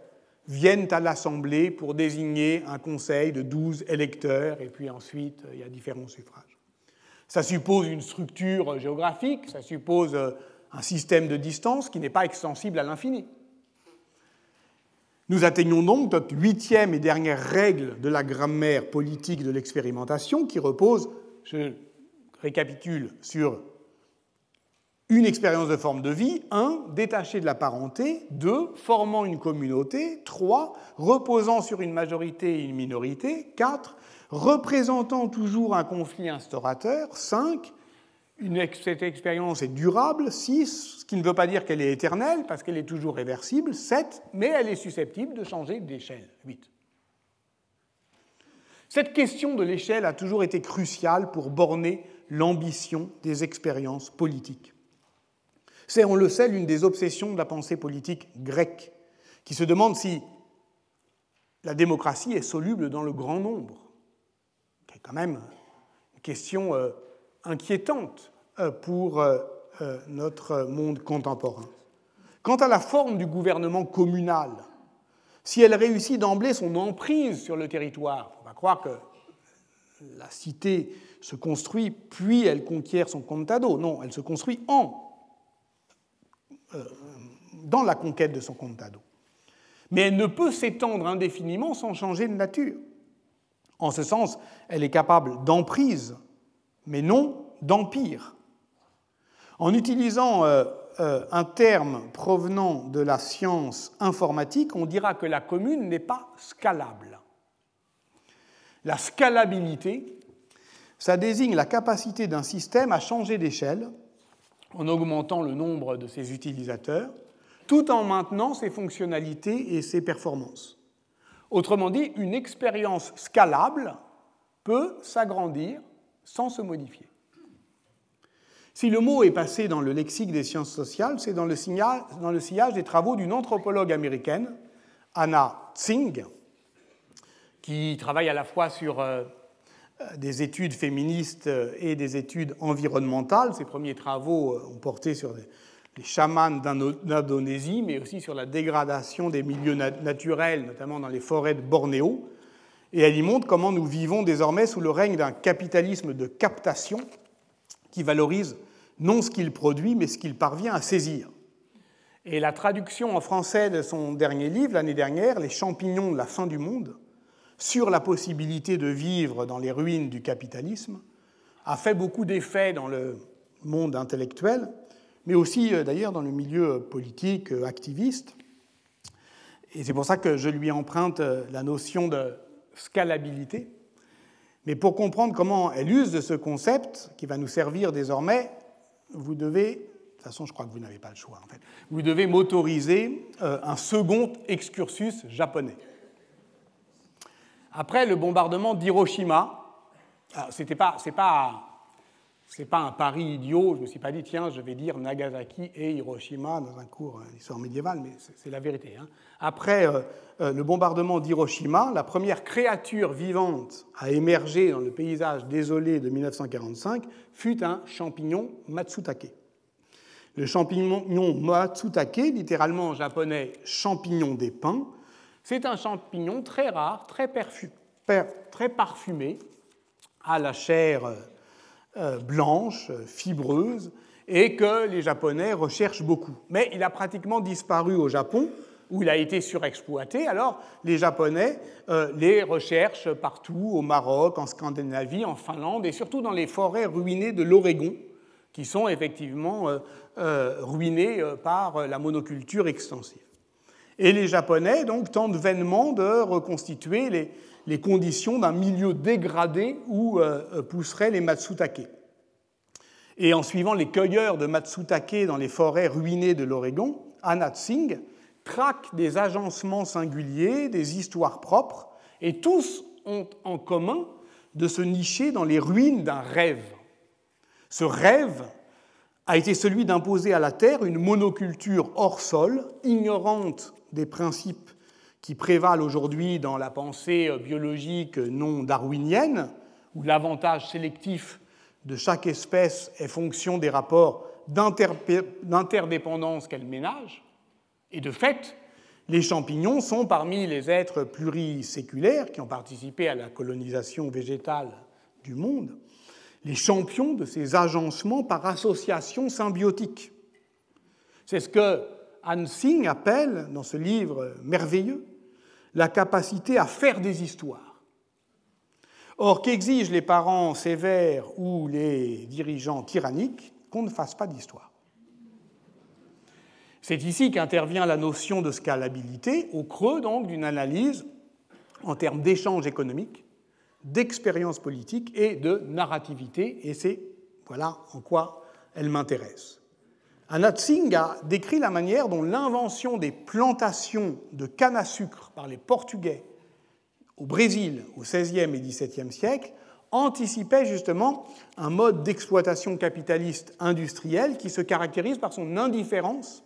viennent à l'Assemblée pour désigner un conseil de 12 électeurs, et puis ensuite il y a différents suffrages. Ça suppose une structure géographique, ça suppose euh, un système de distance qui n'est pas extensible à l'infini. Nous atteignons donc notre huitième et dernière règle de la grammaire politique de l'expérimentation qui repose, je récapitule, sur une expérience de forme de vie, un, détaché de la parenté, deux, formant une communauté, trois, reposant sur une majorité et une minorité, quatre, représentant toujours un conflit instaurateur, cinq, une, cette expérience est durable, six, ce qui ne veut pas dire qu'elle est éternelle, parce qu'elle est toujours réversible, sept, mais elle est susceptible de changer d'échelle, huit. Cette question de l'échelle a toujours été cruciale pour borner l'ambition des expériences politiques. C'est, on le sait, l'une des obsessions de la pensée politique grecque, qui se demande si la démocratie est soluble dans le grand nombre. C'est quand même une question euh, inquiétante euh, pour euh, notre monde contemporain. Quant à la forme du gouvernement communal, si elle réussit d'emblée son emprise sur le territoire, on va croire que la cité se construit puis elle conquiert son contado. Non, elle se construit en, dans la conquête de son contado mais elle ne peut s'étendre indéfiniment sans changer de nature. En ce sens, elle est capable d'emprise, mais non d'empire. En utilisant euh, euh, un terme provenant de la science informatique, on dira que la commune n'est pas scalable. La scalabilité, ça désigne la capacité d'un système à changer d'échelle en augmentant le nombre de ses utilisateurs tout en maintenant ses fonctionnalités et ses performances. Autrement dit, une expérience scalable peut s'agrandir sans se modifier. Si le mot est passé dans le lexique des sciences sociales, c'est dans, le sillage des travaux d'une anthropologue américaine, Anna Tsing, qui travaille à la fois sur euh, des études féministes et des études environnementales. Ses premiers travaux euh, ont porté sur des, les chamans d'Indonésie, mais aussi sur la dégradation des milieux naturels, notamment dans les forêts de Bornéo. Et elle y montre comment nous vivons désormais sous le règne d'un capitalisme de captation qui valorise non ce qu'il produit, mais ce qu'il parvient à saisir. Et la traduction en français de son dernier livre, l'année dernière, Les champignons de la fin du monde, sur la possibilité de vivre dans les ruines du capitalisme, a fait beaucoup d'effets dans le monde intellectuel mais aussi euh, d'ailleurs dans le milieu politique euh, activiste. Et c'est pour ça que je lui emprunte euh, la notion de scalabilité. Mais pour comprendre comment elle use de ce concept, qui va nous servir désormais, vous devez, de toute façon je crois que vous n'avez pas le choix en fait, vous devez m'autoriser un second excursus japonais. Après le bombardement d'Hiroshima, c'était pas, c'est pas ce n'est pas un pari idiot. Je ne me suis pas dit, tiens, je vais dire Nagasaki et Hiroshima dans un cours d'histoire médiévale, mais c'est la vérité. Hein. Après euh, euh, le bombardement d'Hiroshima, la première créature vivante à émerger dans le paysage désolé de 1945 fut un champignon Matsutake. Le champignon Matsutake, littéralement en japonais champignon des pins, c'est un champignon très rare, très, parfumé, à la chair euh, blanche, fibreuse, et que les Japonais recherchent beaucoup. Mais il a pratiquement disparu au Japon, où il a été surexploité. Alors les Japonais euh, les recherchent partout, au Maroc, en Scandinavie, en Finlande, et surtout dans les forêts ruinées de l'Oregon, qui sont effectivement euh, ruinées par la monoculture extensive. Et les Japonais donc tentent vainement de reconstituer les, les conditions d'un milieu dégradé où euh, euh, pousseraient les matsutake. Et en suivant les cueilleurs de matsutake dans les forêts ruinées de l'Oregon, Anna Tsing traque des agencements singuliers, des histoires propres, et tous ont en commun de se nicher dans les ruines d'un rêve. Ce rêve a été celui d'imposer à la Terre une monoculture hors sol, ignorante des principes qui prévalent aujourd'hui dans la pensée biologique non darwinienne, où l'avantage sélectif de chaque espèce est fonction des rapports d'interdépendance qu'elle ménage. Et de fait, les champignons sont parmi les êtres pluriséculaires qui ont participé à la colonisation végétale du monde, les champions de ces agencements par association symbiotique. C'est ce que Han Sing appelle, dans ce livre merveilleux, la capacité à faire des histoires. Or, qu'exigent les parents sévères ou les dirigeants tyranniques Qu'on ne fasse pas d'histoire? C'est ici qu'intervient la notion de scalabilité, au creux donc d'une analyse en termes d'échanges économiques, d'expérience politique et de narrativité, et c'est voilà en quoi elle m'intéresse. Anat Singh a décrit la manière dont l'invention des plantations de canne à sucre par les Portugais au Brésil au XVIe et XVIIe siècle anticipait justement un mode d'exploitation capitaliste industrielle qui se caractérise par son indifférence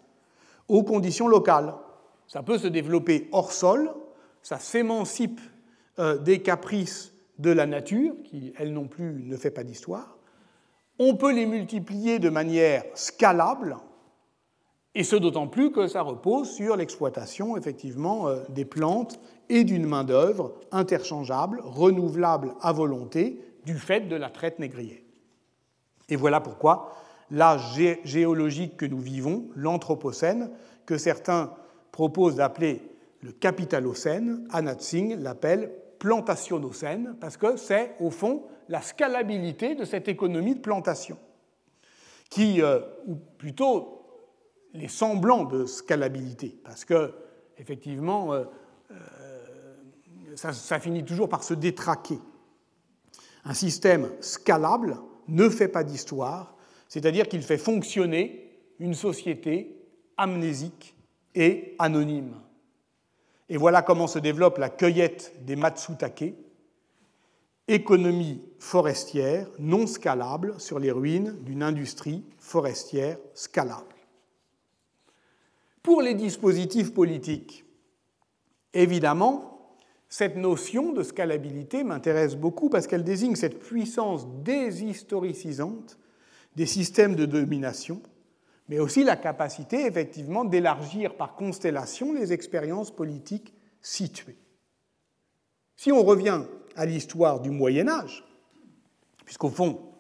aux conditions locales. Ça peut se développer hors sol, ça s'émancipe euh, des caprices de la nature, qui elle non plus ne fait pas d'histoire. On peut les multiplier de manière scalable, et ce d'autant plus que ça repose sur l'exploitation effectivement euh, des plantes et d'une main-d'œuvre interchangeable, renouvelable à volonté, du fait de la traite négrière. Et voilà pourquoi l'âge géologique que nous vivons, l'Anthropocène, que certains proposent d'appeler le capitalocène, Anat Singh l'appelle plantationocène, parce que c'est au fond la scalabilité de cette économie de plantation, qui, euh, ou plutôt les semblants de scalabilité, parce que effectivement, euh, euh, ça, finit toujours par se détraquer. Un système scalable ne fait pas d'histoire, c'est-à-dire qu'il fait fonctionner une société amnésique et anonyme. Et voilà comment se développe la cueillette des Matsutake, économie forestière non scalable sur les ruines d'une industrie forestière scalable. Pour les dispositifs politiques, évidemment, cette notion de scalabilité m'intéresse beaucoup parce qu'elle désigne cette puissance déshistoricisante des systèmes de domination, mais aussi la capacité effectivement d'élargir par constellation les expériences politiques situées. Si on revient à l'histoire du Moyen Âge, puisqu'au fond,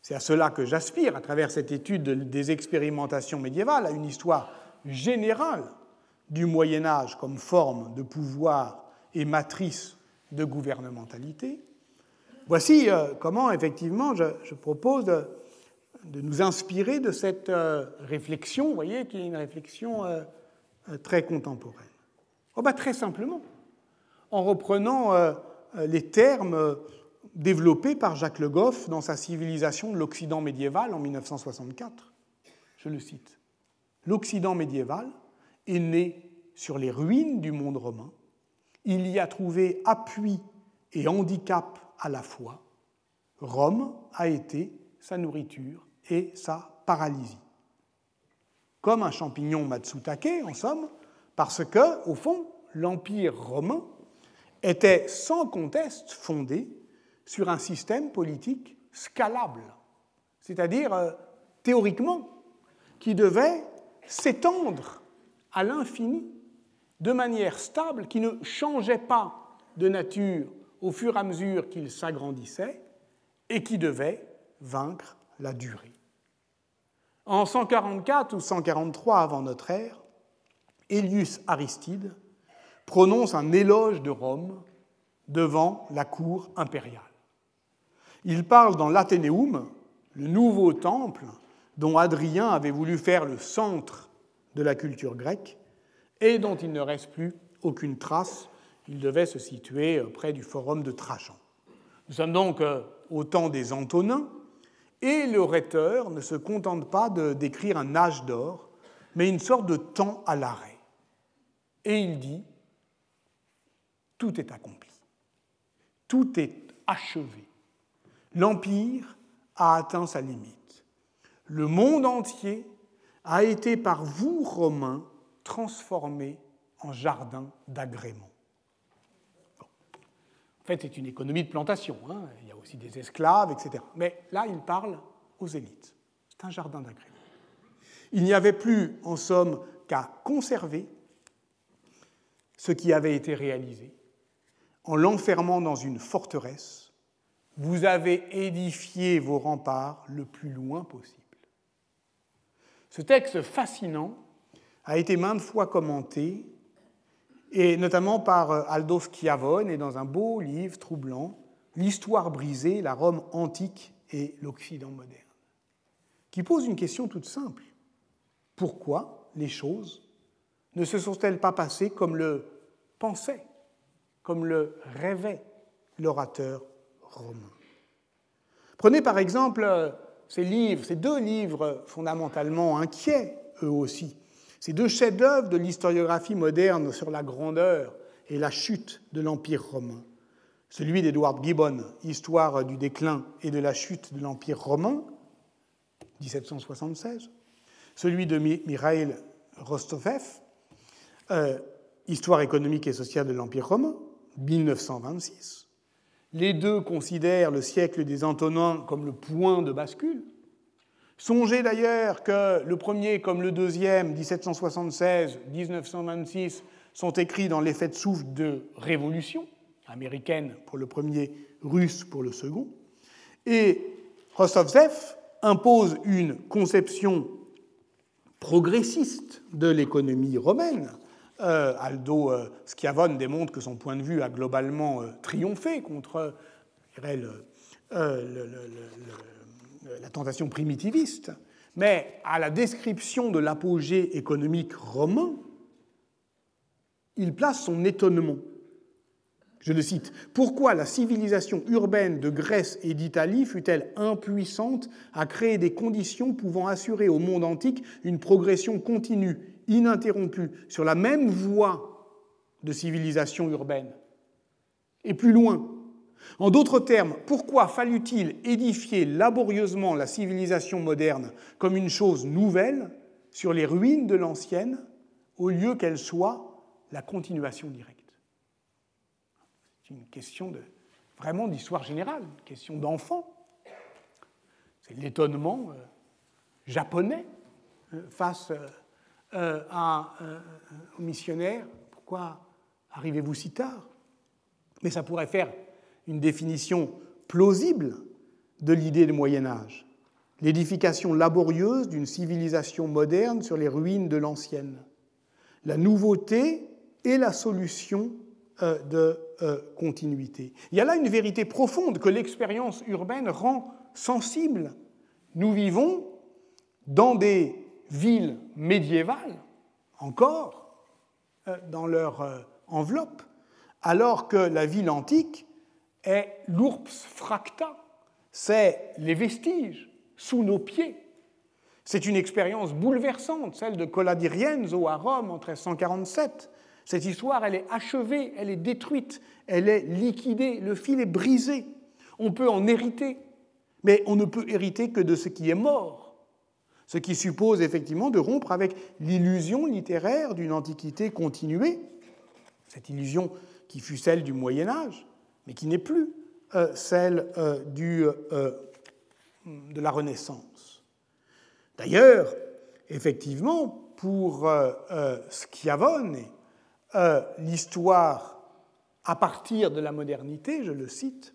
c'est à cela que j'aspire à travers cette étude des expérimentations médiévales, à une histoire générale du Moyen Âge comme forme de pouvoir et matrice de gouvernementalité. Voici euh, comment, effectivement, je, propose de, nous inspirer de cette euh, réflexion, vous voyez, qui est une réflexion euh, très contemporaine. Oh, bah, très simplement, en reprenant les termes développés par Jacques Le Goff dans sa Civilisation de l'Occident médiéval en 1964. Je le cite l'Occident médiéval est né sur les ruines du monde romain. Il y a trouvé appui et handicap à la fois. Rome a été sa nourriture et sa paralysie. Comme un champignon Matsutake, en somme, parce que, au fond, l'Empire romain était sans conteste fondé sur un système politique scalable, c'est-à-dire euh, théoriquement, qui devait s'étendre à l'infini de manière stable, qui ne changeait pas de nature au fur et à mesure qu'il s'agrandissait, et qui devait vaincre la durée. En 144 ou 143 avant notre ère, Elius Aristide prononce un éloge de Rome devant la cour impériale. Il parle dans l'Athénéum, le nouveau temple dont Adrien avait voulu faire le centre de la culture grecque et dont il ne reste plus aucune trace. Il devait se situer euh, près du forum de Trajan. Nous sommes donc euh, au temps des Antonins, et le rhéteur ne se contente pas de décrire un âge d'or, mais une sorte de temps à l'arrêt. Et il dit, tout est accompli, tout est achevé. L'Empire a atteint sa limite le monde entier a été par vous, Romains, transformé en jardin d'agrément. Fait, c'est une économie de plantation. Hein. Il y a aussi des esclaves, etc. Mais là, il parle aux élites. C'est un jardin d'agrément. Il n'y avait plus, en somme, qu'à conserver ce qui avait été réalisé en l'enfermant dans une forteresse. Vous avez édifié vos remparts le plus loin possible. Ce texte fascinant a été maintes fois commenté, et notamment par euh, Aldo Schiavone, et dans un beau livre troublant, L'histoire brisée, la Rome antique et l'Occident moderne, qui pose une question toute simple. Pourquoi les choses ne se sont-elles pas passées comme le pensait, comme le rêvait l'orateur romain? Prenez par exemple euh, ces livres, ces deux livres fondamentalement inquiets, eux aussi, ces deux chefs-d'œuvre de l'historiographie moderne sur la grandeur et la chute de l'Empire romain, celui d'Edward Gibbon, Histoire du déclin et de la chute de l'Empire romain, 1776, celui de Mikhail Rostofev, euh, Histoire économique et sociale de l'Empire romain, 1926. Les deux considèrent le siècle des Antonins comme le point de bascule. Songez d'ailleurs que le premier comme le deuxième, 1776-1926, sont écrits dans l'effet de souffle de révolution américaine pour le premier, russe pour le second. Et Rostovtsev impose une conception progressiste de l'économie romaine. Euh, Aldo euh, Schiavone démontre que son point de vue a globalement euh, triomphé contre la tentation primitiviste, mais à la description de l'apogée économique romain, il place son étonnement. Je le cite. Pourquoi la civilisation urbaine de Grèce et d'Italie fut-elle impuissante à créer des conditions pouvant assurer au monde antique une progression continue, ininterrompue, sur la même voie de civilisation urbaine? Et plus loin, en d'autres termes, pourquoi fallut-il édifier laborieusement la civilisation moderne comme une chose nouvelle sur les ruines de l'ancienne, au lieu qu'elle soit la continuation directe? C'est une question de, vraiment d'histoire générale, une question d'enfant. C'est l'étonnement euh, japonais euh, face euh, aux missionnaires. Pourquoi arrivez-vous si tard? Mais ça pourrait faire une définition plausible de l'idée du Moyen Âge. L'édification laborieuse d'une civilisation moderne sur les ruines de l'ancienne. La nouveauté est la solution euh, de euh, continuité. Il y a là une vérité profonde que l'expérience urbaine rend sensible. Nous vivons dans des villes médiévales, encore, euh, dans leur enveloppe, alors que la ville antique est l'urps fracta, c'est les vestiges sous nos pieds. C'est une expérience bouleversante, celle de Colladirienzo à Rome en 1347, cette histoire, elle est achevée, elle est détruite, elle est liquidée, le fil est brisé. On peut en hériter, mais on ne peut hériter que de ce qui est mort. Ce qui suppose effectivement de rompre avec l'illusion littéraire d'une antiquité continuée, cette illusion qui fut celle du Moyen Âge, mais qui n'est plus euh, celle euh, du, euh, de la Renaissance. D'ailleurs, effectivement, pour Schiavone l'histoire à partir de la modernité, je le cite,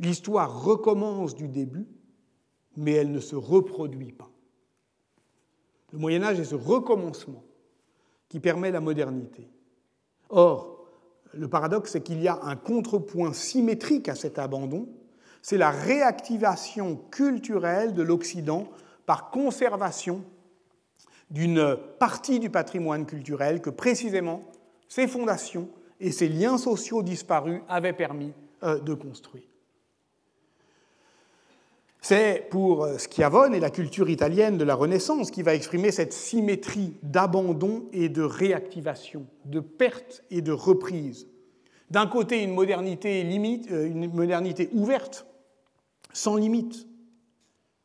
l'histoire recommence du début, mais elle ne se reproduit pas. Le Moyen Âge est ce recommencement qui permet la modernité. Or, le paradoxe, c'est qu'il y a un contrepoint symétrique à cet abandon, c'est la réactivation culturelle de l'Occident par conservation d'une partie du patrimoine culturel que précisément ces fondations et ces liens sociaux disparus avaient permis euh, de construire. C'est pour euh, Schiavone et la culture italienne de la Renaissance qui va exprimer cette symétrie d'abandon et de réactivation, de perte et de reprise. D'un côté, une modernité, limite, euh, une modernité ouverte, sans limite.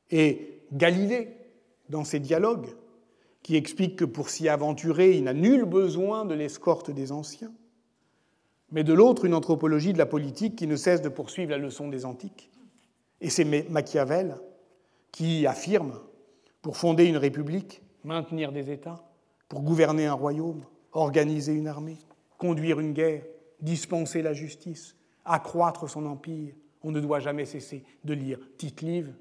Et Galilée, dans ses dialogues, qui explique que pour s'y aventurer, il n'a nul besoin de l'escorte des anciens, mais de l'autre, une anthropologie de la politique qui ne cesse de poursuivre la leçon des antiques. Et c'est Machiavel qui affirme, pour fonder une république, maintenir des États, pour gouverner un royaume, organiser une armée, conduire une guerre, dispenser la justice, accroître son empire, on ne doit jamais cesser de lire Tite-Live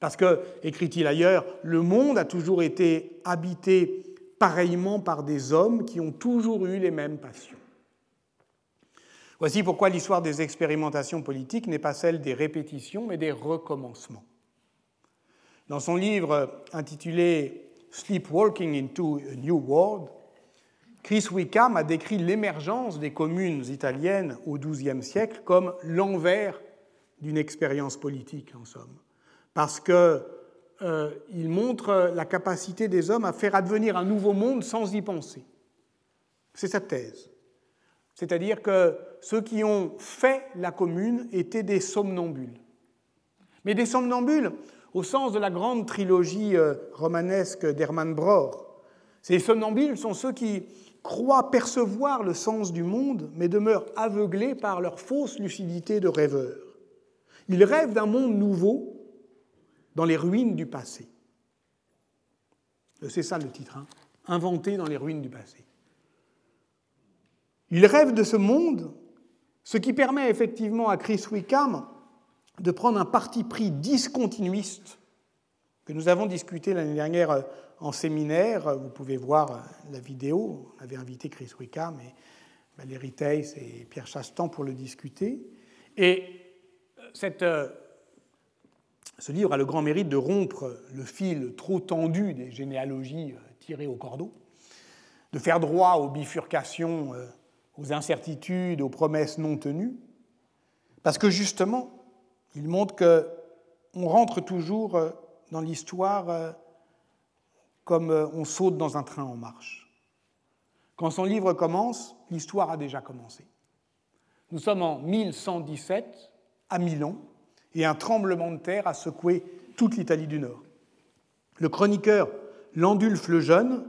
parce que, écrit-il ailleurs, le monde a toujours été habité pareillement par des hommes qui ont toujours eu les mêmes passions. Voici pourquoi l'histoire des expérimentations politiques n'est pas celle des répétitions, mais des recommencements. Dans son livre intitulé Sleepwalking into a New World, Chris Wickham a décrit l'émergence des communes italiennes au XIIe siècle comme l'envers d'une expérience politique, en somme parce qu'il euh, montre la capacité des hommes à faire advenir un nouveau monde sans y penser. C'est sa thèse. c'est-à-dire que ceux qui ont fait la commune étaient des somnambules. Mais des somnambules au sens de la grande trilogie euh, romanesque d'Hermann Brohr. Ces somnambules sont ceux qui croient percevoir le sens du monde, mais demeurent aveuglés par leur fausse lucidité de rêveurs. Ils rêvent d'un monde nouveau dans les ruines du passé. C'est ça le titre, hein inventé dans les ruines du passé. Ils rêvent de ce monde, ce qui permet effectivement à Chris Wickham de prendre un parti pris discontinuiste que nous avons discuté l'année dernière euh, en séminaire. Vous pouvez voir euh, la vidéo. On avait invité Chris Wickham et Valérie Teiss et Pierre Chastan pour le discuter. Et euh, ce livre a le grand mérite de rompre le fil trop tendu des généalogies tirées au cordeau, de faire droit aux bifurcations aux incertitudes, aux promesses non tenues, parce que justement, il montre qu'on rentre toujours euh, dans l'histoire euh, comme euh, on saute dans un train en marche. Quand son livre commence, l'histoire a déjà commencé. Nous sommes en 1117 à Milan et un tremblement de terre a secoué toute l'Italie du Nord. Le chroniqueur Landulf le Jeune,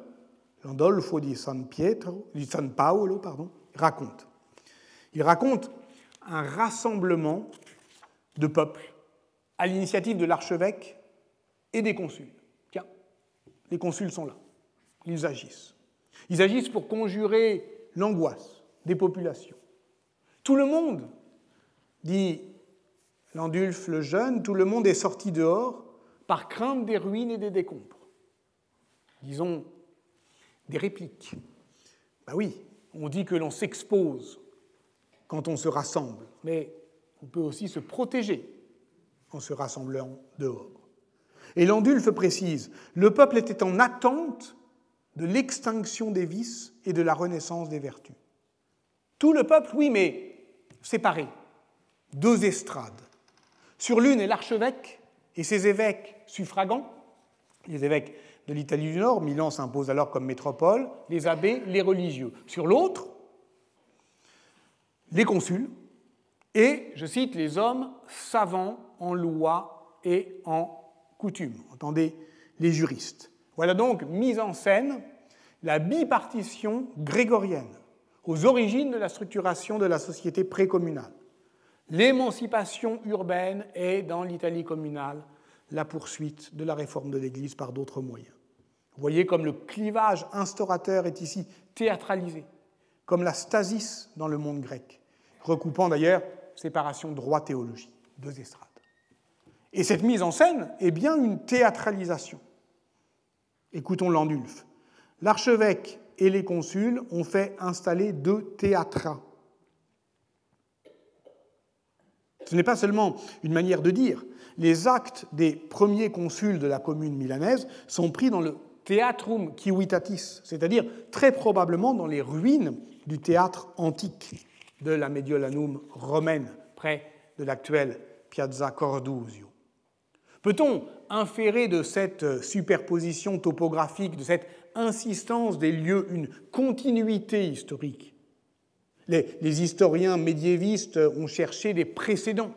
Landolfo di San, Pietro, di San Paolo, pardon, Il raconte un rassemblement de peuples à l'initiative de l'archevêque et des consuls. Tiens, les consuls sont là, ils agissent. Ils agissent pour conjurer l'angoisse des populations. Tout le monde, dit Landulf le jeune, tout le monde est sorti dehors par crainte des ruines et des décombres. Disons, des répliques. Ben oui, on dit que l'on s'expose quand on se rassemble, mais on peut aussi se protéger en se rassemblant dehors. Et Landulf précise, le peuple était en attente de l'extinction des vices et de la renaissance des vertus. Tout le peuple, oui, mais séparé, deux estrades. Sur l'une est l'archevêque et ses évêques suffragants, les évêques de l'Italie du Nord. Milan s'impose alors comme métropole, les abbés, les religieux. Sur l'autre, les consuls et, je cite, les hommes savants en loi et en coutume. Entendez, les juristes. Voilà donc mise en scène la bipartition grégorienne aux origines de la structuration de la société précommunale. L'émancipation urbaine est, dans l'Italie communale, la poursuite de la réforme de l'Église par d'autres moyens. Voyez comme le clivage instaurateur est ici théâtralisé, comme la stasis dans le monde grec, recoupant d'ailleurs séparation droit-théologie, deux estrades. Et cette mise en scène est bien une théâtralisation. Écoutons Landulf. L'archevêque et les consuls ont fait installer deux théâtras. Ce n'est pas seulement une manière de dire. Les actes des premiers consuls de la commune milanaise sont pris dans le Theatrum Civitatis, c'est-à-dire très probablement dans les ruines du théâtre antique de la Mediolanum romaine, près de l'actuelle Piazza Cordusio. Peut-on inférer de cette superposition topographique, de cette insistance des lieux, une continuité historique? Les, les historiens médiévistes ont cherché des précédents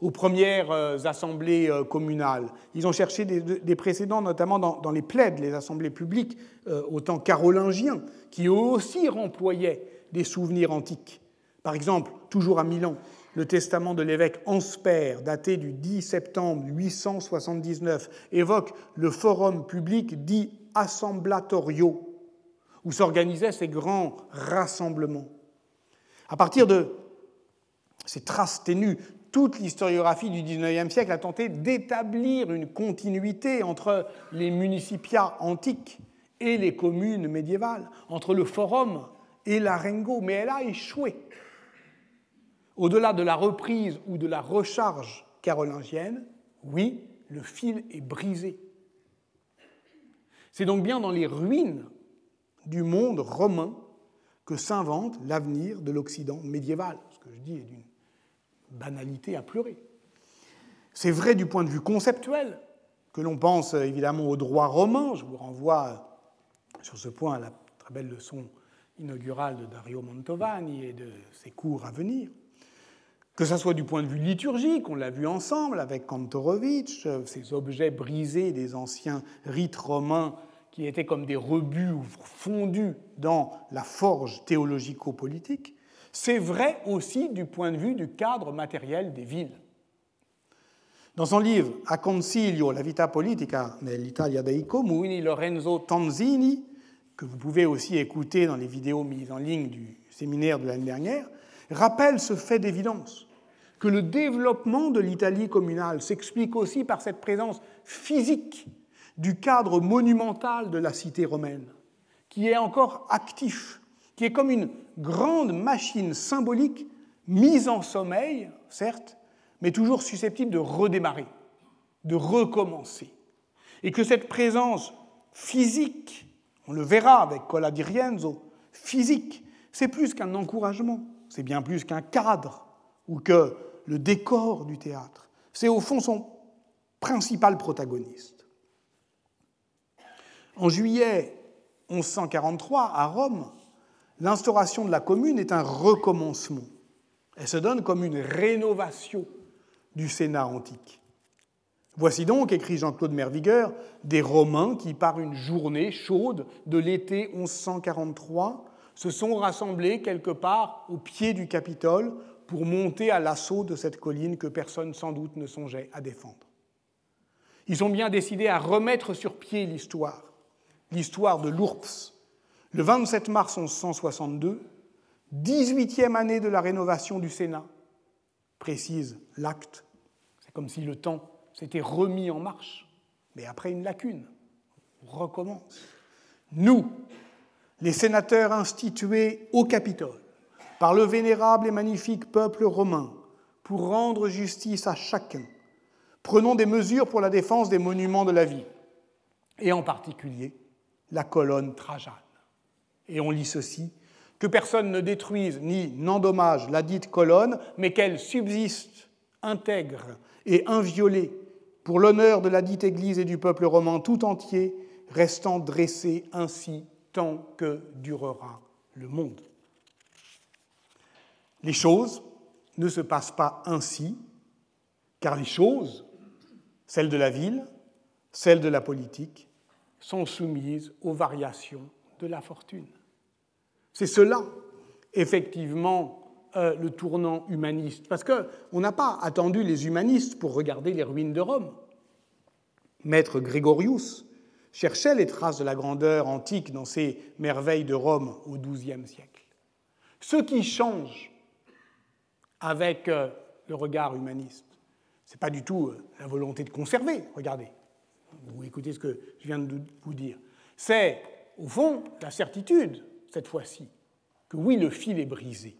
aux premières euh, assemblées euh, communales. Ils ont cherché des, précédents, notamment dans, les plaides, les assemblées publiques, euh, au temps carolingien, qui aussi remployaient des souvenirs antiques. Par exemple, toujours à Milan, le testament de l'évêque Ansper, daté du 10 septembre 879, évoque le forum public dit Assemblatorio, où s'organisaient ces grands rassemblements. À partir de ces traces ténues toute l'historiographie du XIXe siècle a tenté d'établir une continuité entre les municipiats antiques et les communes médiévales, entre le forum et l'arengo, mais elle a échoué. Au-delà de la reprise ou de la recharge carolingienne, oui, le fil est brisé. C'est donc bien dans les ruines du monde romain que s'invente l'avenir de l'Occident médiéval. Ce que je dis est d'une banalité à pleurer. C'est vrai du point de vue conceptuel, que l'on pense évidemment au droit romain. Je vous renvoie sur ce point à la très belle leçon inaugurale de Dario Mantovani et de ses cours à venir, que ce soit du point de vue liturgique, on l'a vu ensemble avec Kantorowicz, ces objets brisés des anciens rites romains qui étaient comme des rebuts fondus dans la forge théologico-politique, c'est vrai aussi du point de vue du cadre matériel des villes. Dans son livre A Concilio la vita politica nell'Italia dei comuni, Lorenzo Tanzini, que vous pouvez aussi écouter dans les vidéos mises en ligne du séminaire de l'année dernière, rappelle ce fait d'évidence, que le développement de l'Italie communale s'explique aussi par cette présence physique du cadre monumental de la cité romaine, qui est encore actif, qui est comme une grande machine symbolique mise en sommeil, certes, mais toujours susceptible de redémarrer, de recommencer. Et que cette présence physique, on le verra avec Cola di Rienzo, physique, c'est plus qu'un encouragement, c'est bien plus qu'un cadre ou que le décor du théâtre. C'est au fond son principal protagoniste. En juillet 1143, à Rome, l'instauration de la commune est un recommencement. Elle se donne comme une rénovation du Sénat antique. Voici donc, écrit Jean-Claude Mervigueur, des Romains qui, par une journée chaude de l'été 1143, se sont rassemblés quelque part au pied du Capitole pour monter à l'assaut de cette colline que personne sans doute ne songeait à défendre. Ils ont bien décidé à remettre sur pied l'histoire, l'histoire de l'Ourps. Le 27 mars 1162, 18e année de la rénovation du Sénat, précise l'acte. C'est comme si le temps s'était remis en marche, mais après une lacune. Recommence. Nous, les sénateurs institués au Capitole, par le vénérable et magnifique peuple romain, pour rendre justice à chacun, prenons des mesures pour la défense des monuments de la vie, et en particulier la colonne Trajane. Et on lit ceci que personne ne détruise ni n'endommage la dite colonne, mais qu'elle subsiste intègre et inviolée pour l'honneur de la dite Église et du peuple romain tout entier, restant dressée ainsi tant que durera le monde. Les choses ne se passent pas ainsi, car les choses, celles de la ville, celles de la politique, sont soumises aux variations de la fortune. C'est cela, effectivement, euh, le tournant humaniste. Parce qu'on n'a pas attendu les humanistes pour regarder les ruines de Rome. Maître Grégorius cherchait les traces de la grandeur antique dans ces merveilles de Rome au XIIe siècle. Ce qui change avec euh, le regard humaniste, ce n'est pas du tout euh, la volonté de conserver, regardez, vous écoutez ce que je viens de vous dire, c'est au fond la certitude cette fois-ci, que oui, le fil est brisé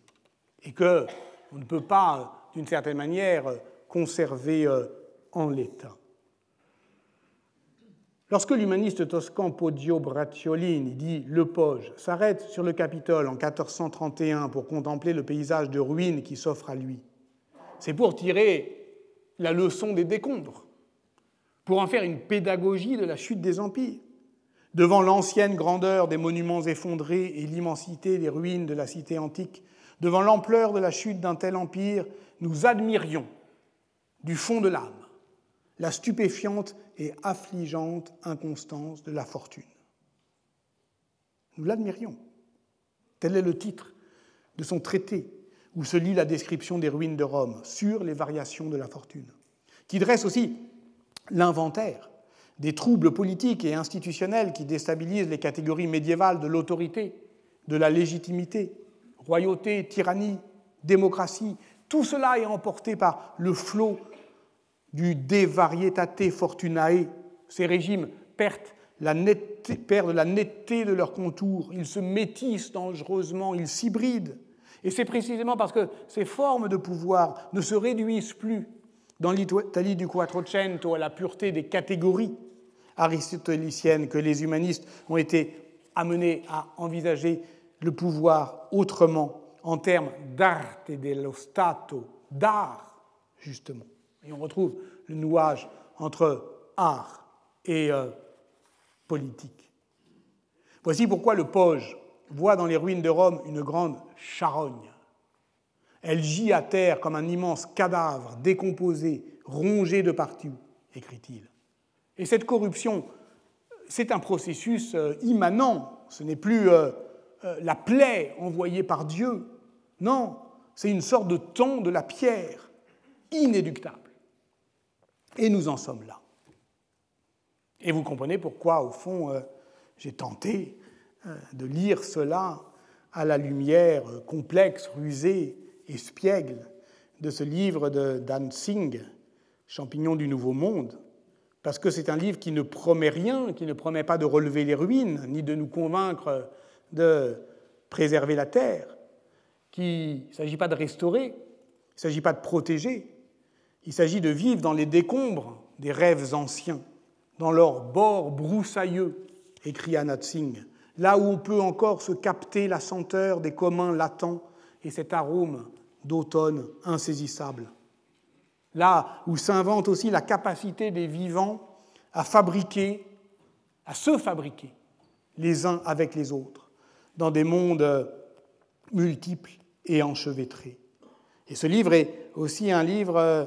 et que on ne peut pas, d'une certaine manière, conserver euh, en l'état. Lorsque l'humaniste toscan Poggio Bracciolini dit Le Poge s'arrête sur le Capitole en 1431 pour contempler le paysage de ruines qui s'offre à lui, c'est pour tirer la leçon des décombres, pour en faire une pédagogie de la chute des empires devant l'ancienne grandeur des monuments effondrés et l'immensité des ruines de la cité antique, devant l'ampleur de la chute d'un tel empire, nous admirions du fond de l'âme la stupéfiante et affligeante inconstance de la fortune. Nous l'admirions. Tel est le titre de son traité où se lit la description des ruines de Rome sur les variations de la fortune, qui dresse aussi l'inventaire des troubles politiques et institutionnels qui déstabilisent les catégories médiévales de l'autorité, de la légitimité, royauté, tyrannie, démocratie, tout cela est emporté par le flot du de varietate fortunae. Ces régimes perdent la, netteté, perdent la netteté de leurs contours, ils se métissent dangereusement, ils s'hybrident. Et c'est précisément parce que ces formes de pouvoir ne se réduisent plus dans l'Italie du Quattrocento à la pureté des catégories aristotéliciennes que les humanistes ont été amenés à envisager le pouvoir autrement en termes d'arte et dello stato, d'art, justement. Et on retrouve le nouage entre art et euh, politique. Voici pourquoi le Poge voit dans les ruines de Rome une grande charogne. Elle gît à terre comme un immense cadavre décomposé, rongé de partout, écrit-il. Et cette corruption, c'est un processus euh, immanent, ce n'est plus euh, euh, la plaie envoyée par Dieu, non, c'est une sorte de ton de la pierre, inéductable. Et nous en sommes là. Et vous comprenez pourquoi, au fond, j'ai tenté de lire cela à la lumière complexe, rusée espiègle de ce livre de Dan Singh, Champignons du Nouveau Monde, parce que c'est un livre qui ne promet rien, qui ne promet pas de relever les ruines, ni de nous convaincre de préserver la terre, qu'il ne s'agit pas de restaurer, il ne s'agit pas de protéger, il s'agit de vivre dans les décombres des rêves anciens, dans leur bord broussailleux, écrit Anat Singh, là où on peut encore se capter la senteur des communs latents et cet arôme d'automne insaisissable. Là où s'invente aussi la capacité des vivants à fabriquer, à se fabriquer les uns avec les autres, dans des mondes multiples et enchevêtrés. Et ce livre est aussi un livre euh,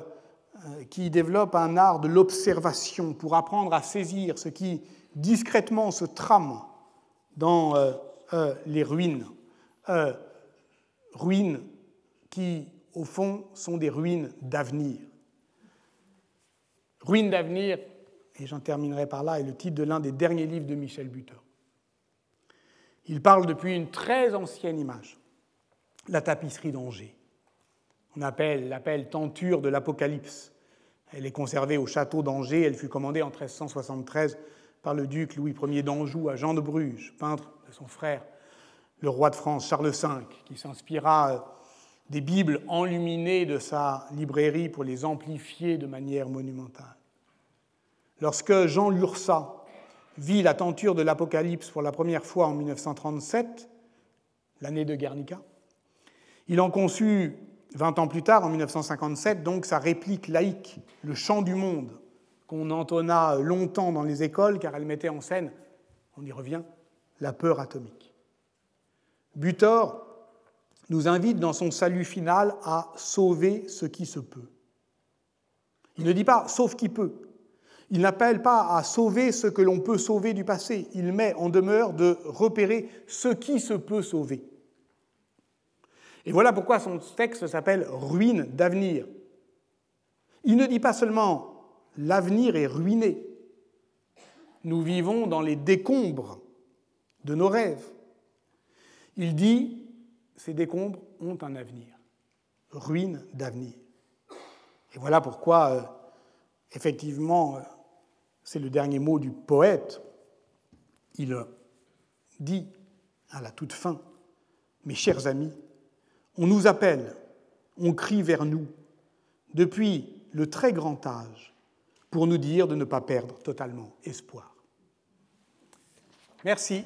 qui développe un art de l'observation pour apprendre à saisir ce qui discrètement se trame dans euh, euh, les ruines, ruines qui, au fond, sont des ruines d'avenir. Ruines d'avenir, et j'en terminerai par là, est le titre de l'un des derniers livres de Michel Butor. Il parle depuis une très ancienne image, la tapisserie d'Angers. On appelle, l'appelle tenture de l'Apocalypse. Elle est conservée au château d'Angers. Elle fut commandée en 1373 par le duc Louis Ier d'Anjou à Jean de Bruges, peintre de son frère, le roi de France Charles V, qui s'inspira des Bibles enluminées de sa librairie pour les amplifier de manière monumentale. Lorsque Jean Lursa vit la tenture de l'Apocalypse pour la première fois en 1937, l'année de Guernica, il en conçut 20 ans plus tard, en 1957, donc sa réplique laïque, Le chant du monde, qu'on entonna longtemps dans les écoles car elle mettait en scène, on y revient, la peur atomique. Butor nous invite dans son salut final à sauver ce qui se peut. Il ne dit pas sauf qui peut. Il n'appelle pas à sauver ce que l'on peut sauver du passé. Il met en demeure de repérer ce qui se peut sauver. Et voilà pourquoi son texte s'appelle Ruine d'avenir. Il ne dit pas seulement l'avenir est ruiné. Nous vivons dans les décombres de nos rêves. Il dit ces décombres ont un avenir, ruine d'avenir. Et voilà pourquoi, euh, effectivement, euh, c'est le dernier mot du poète. Il dit à la toute fin, mes chers amis, on nous appelle, on crie vers nous, depuis le très grand âge, pour nous dire de ne pas perdre totalement espoir. Merci.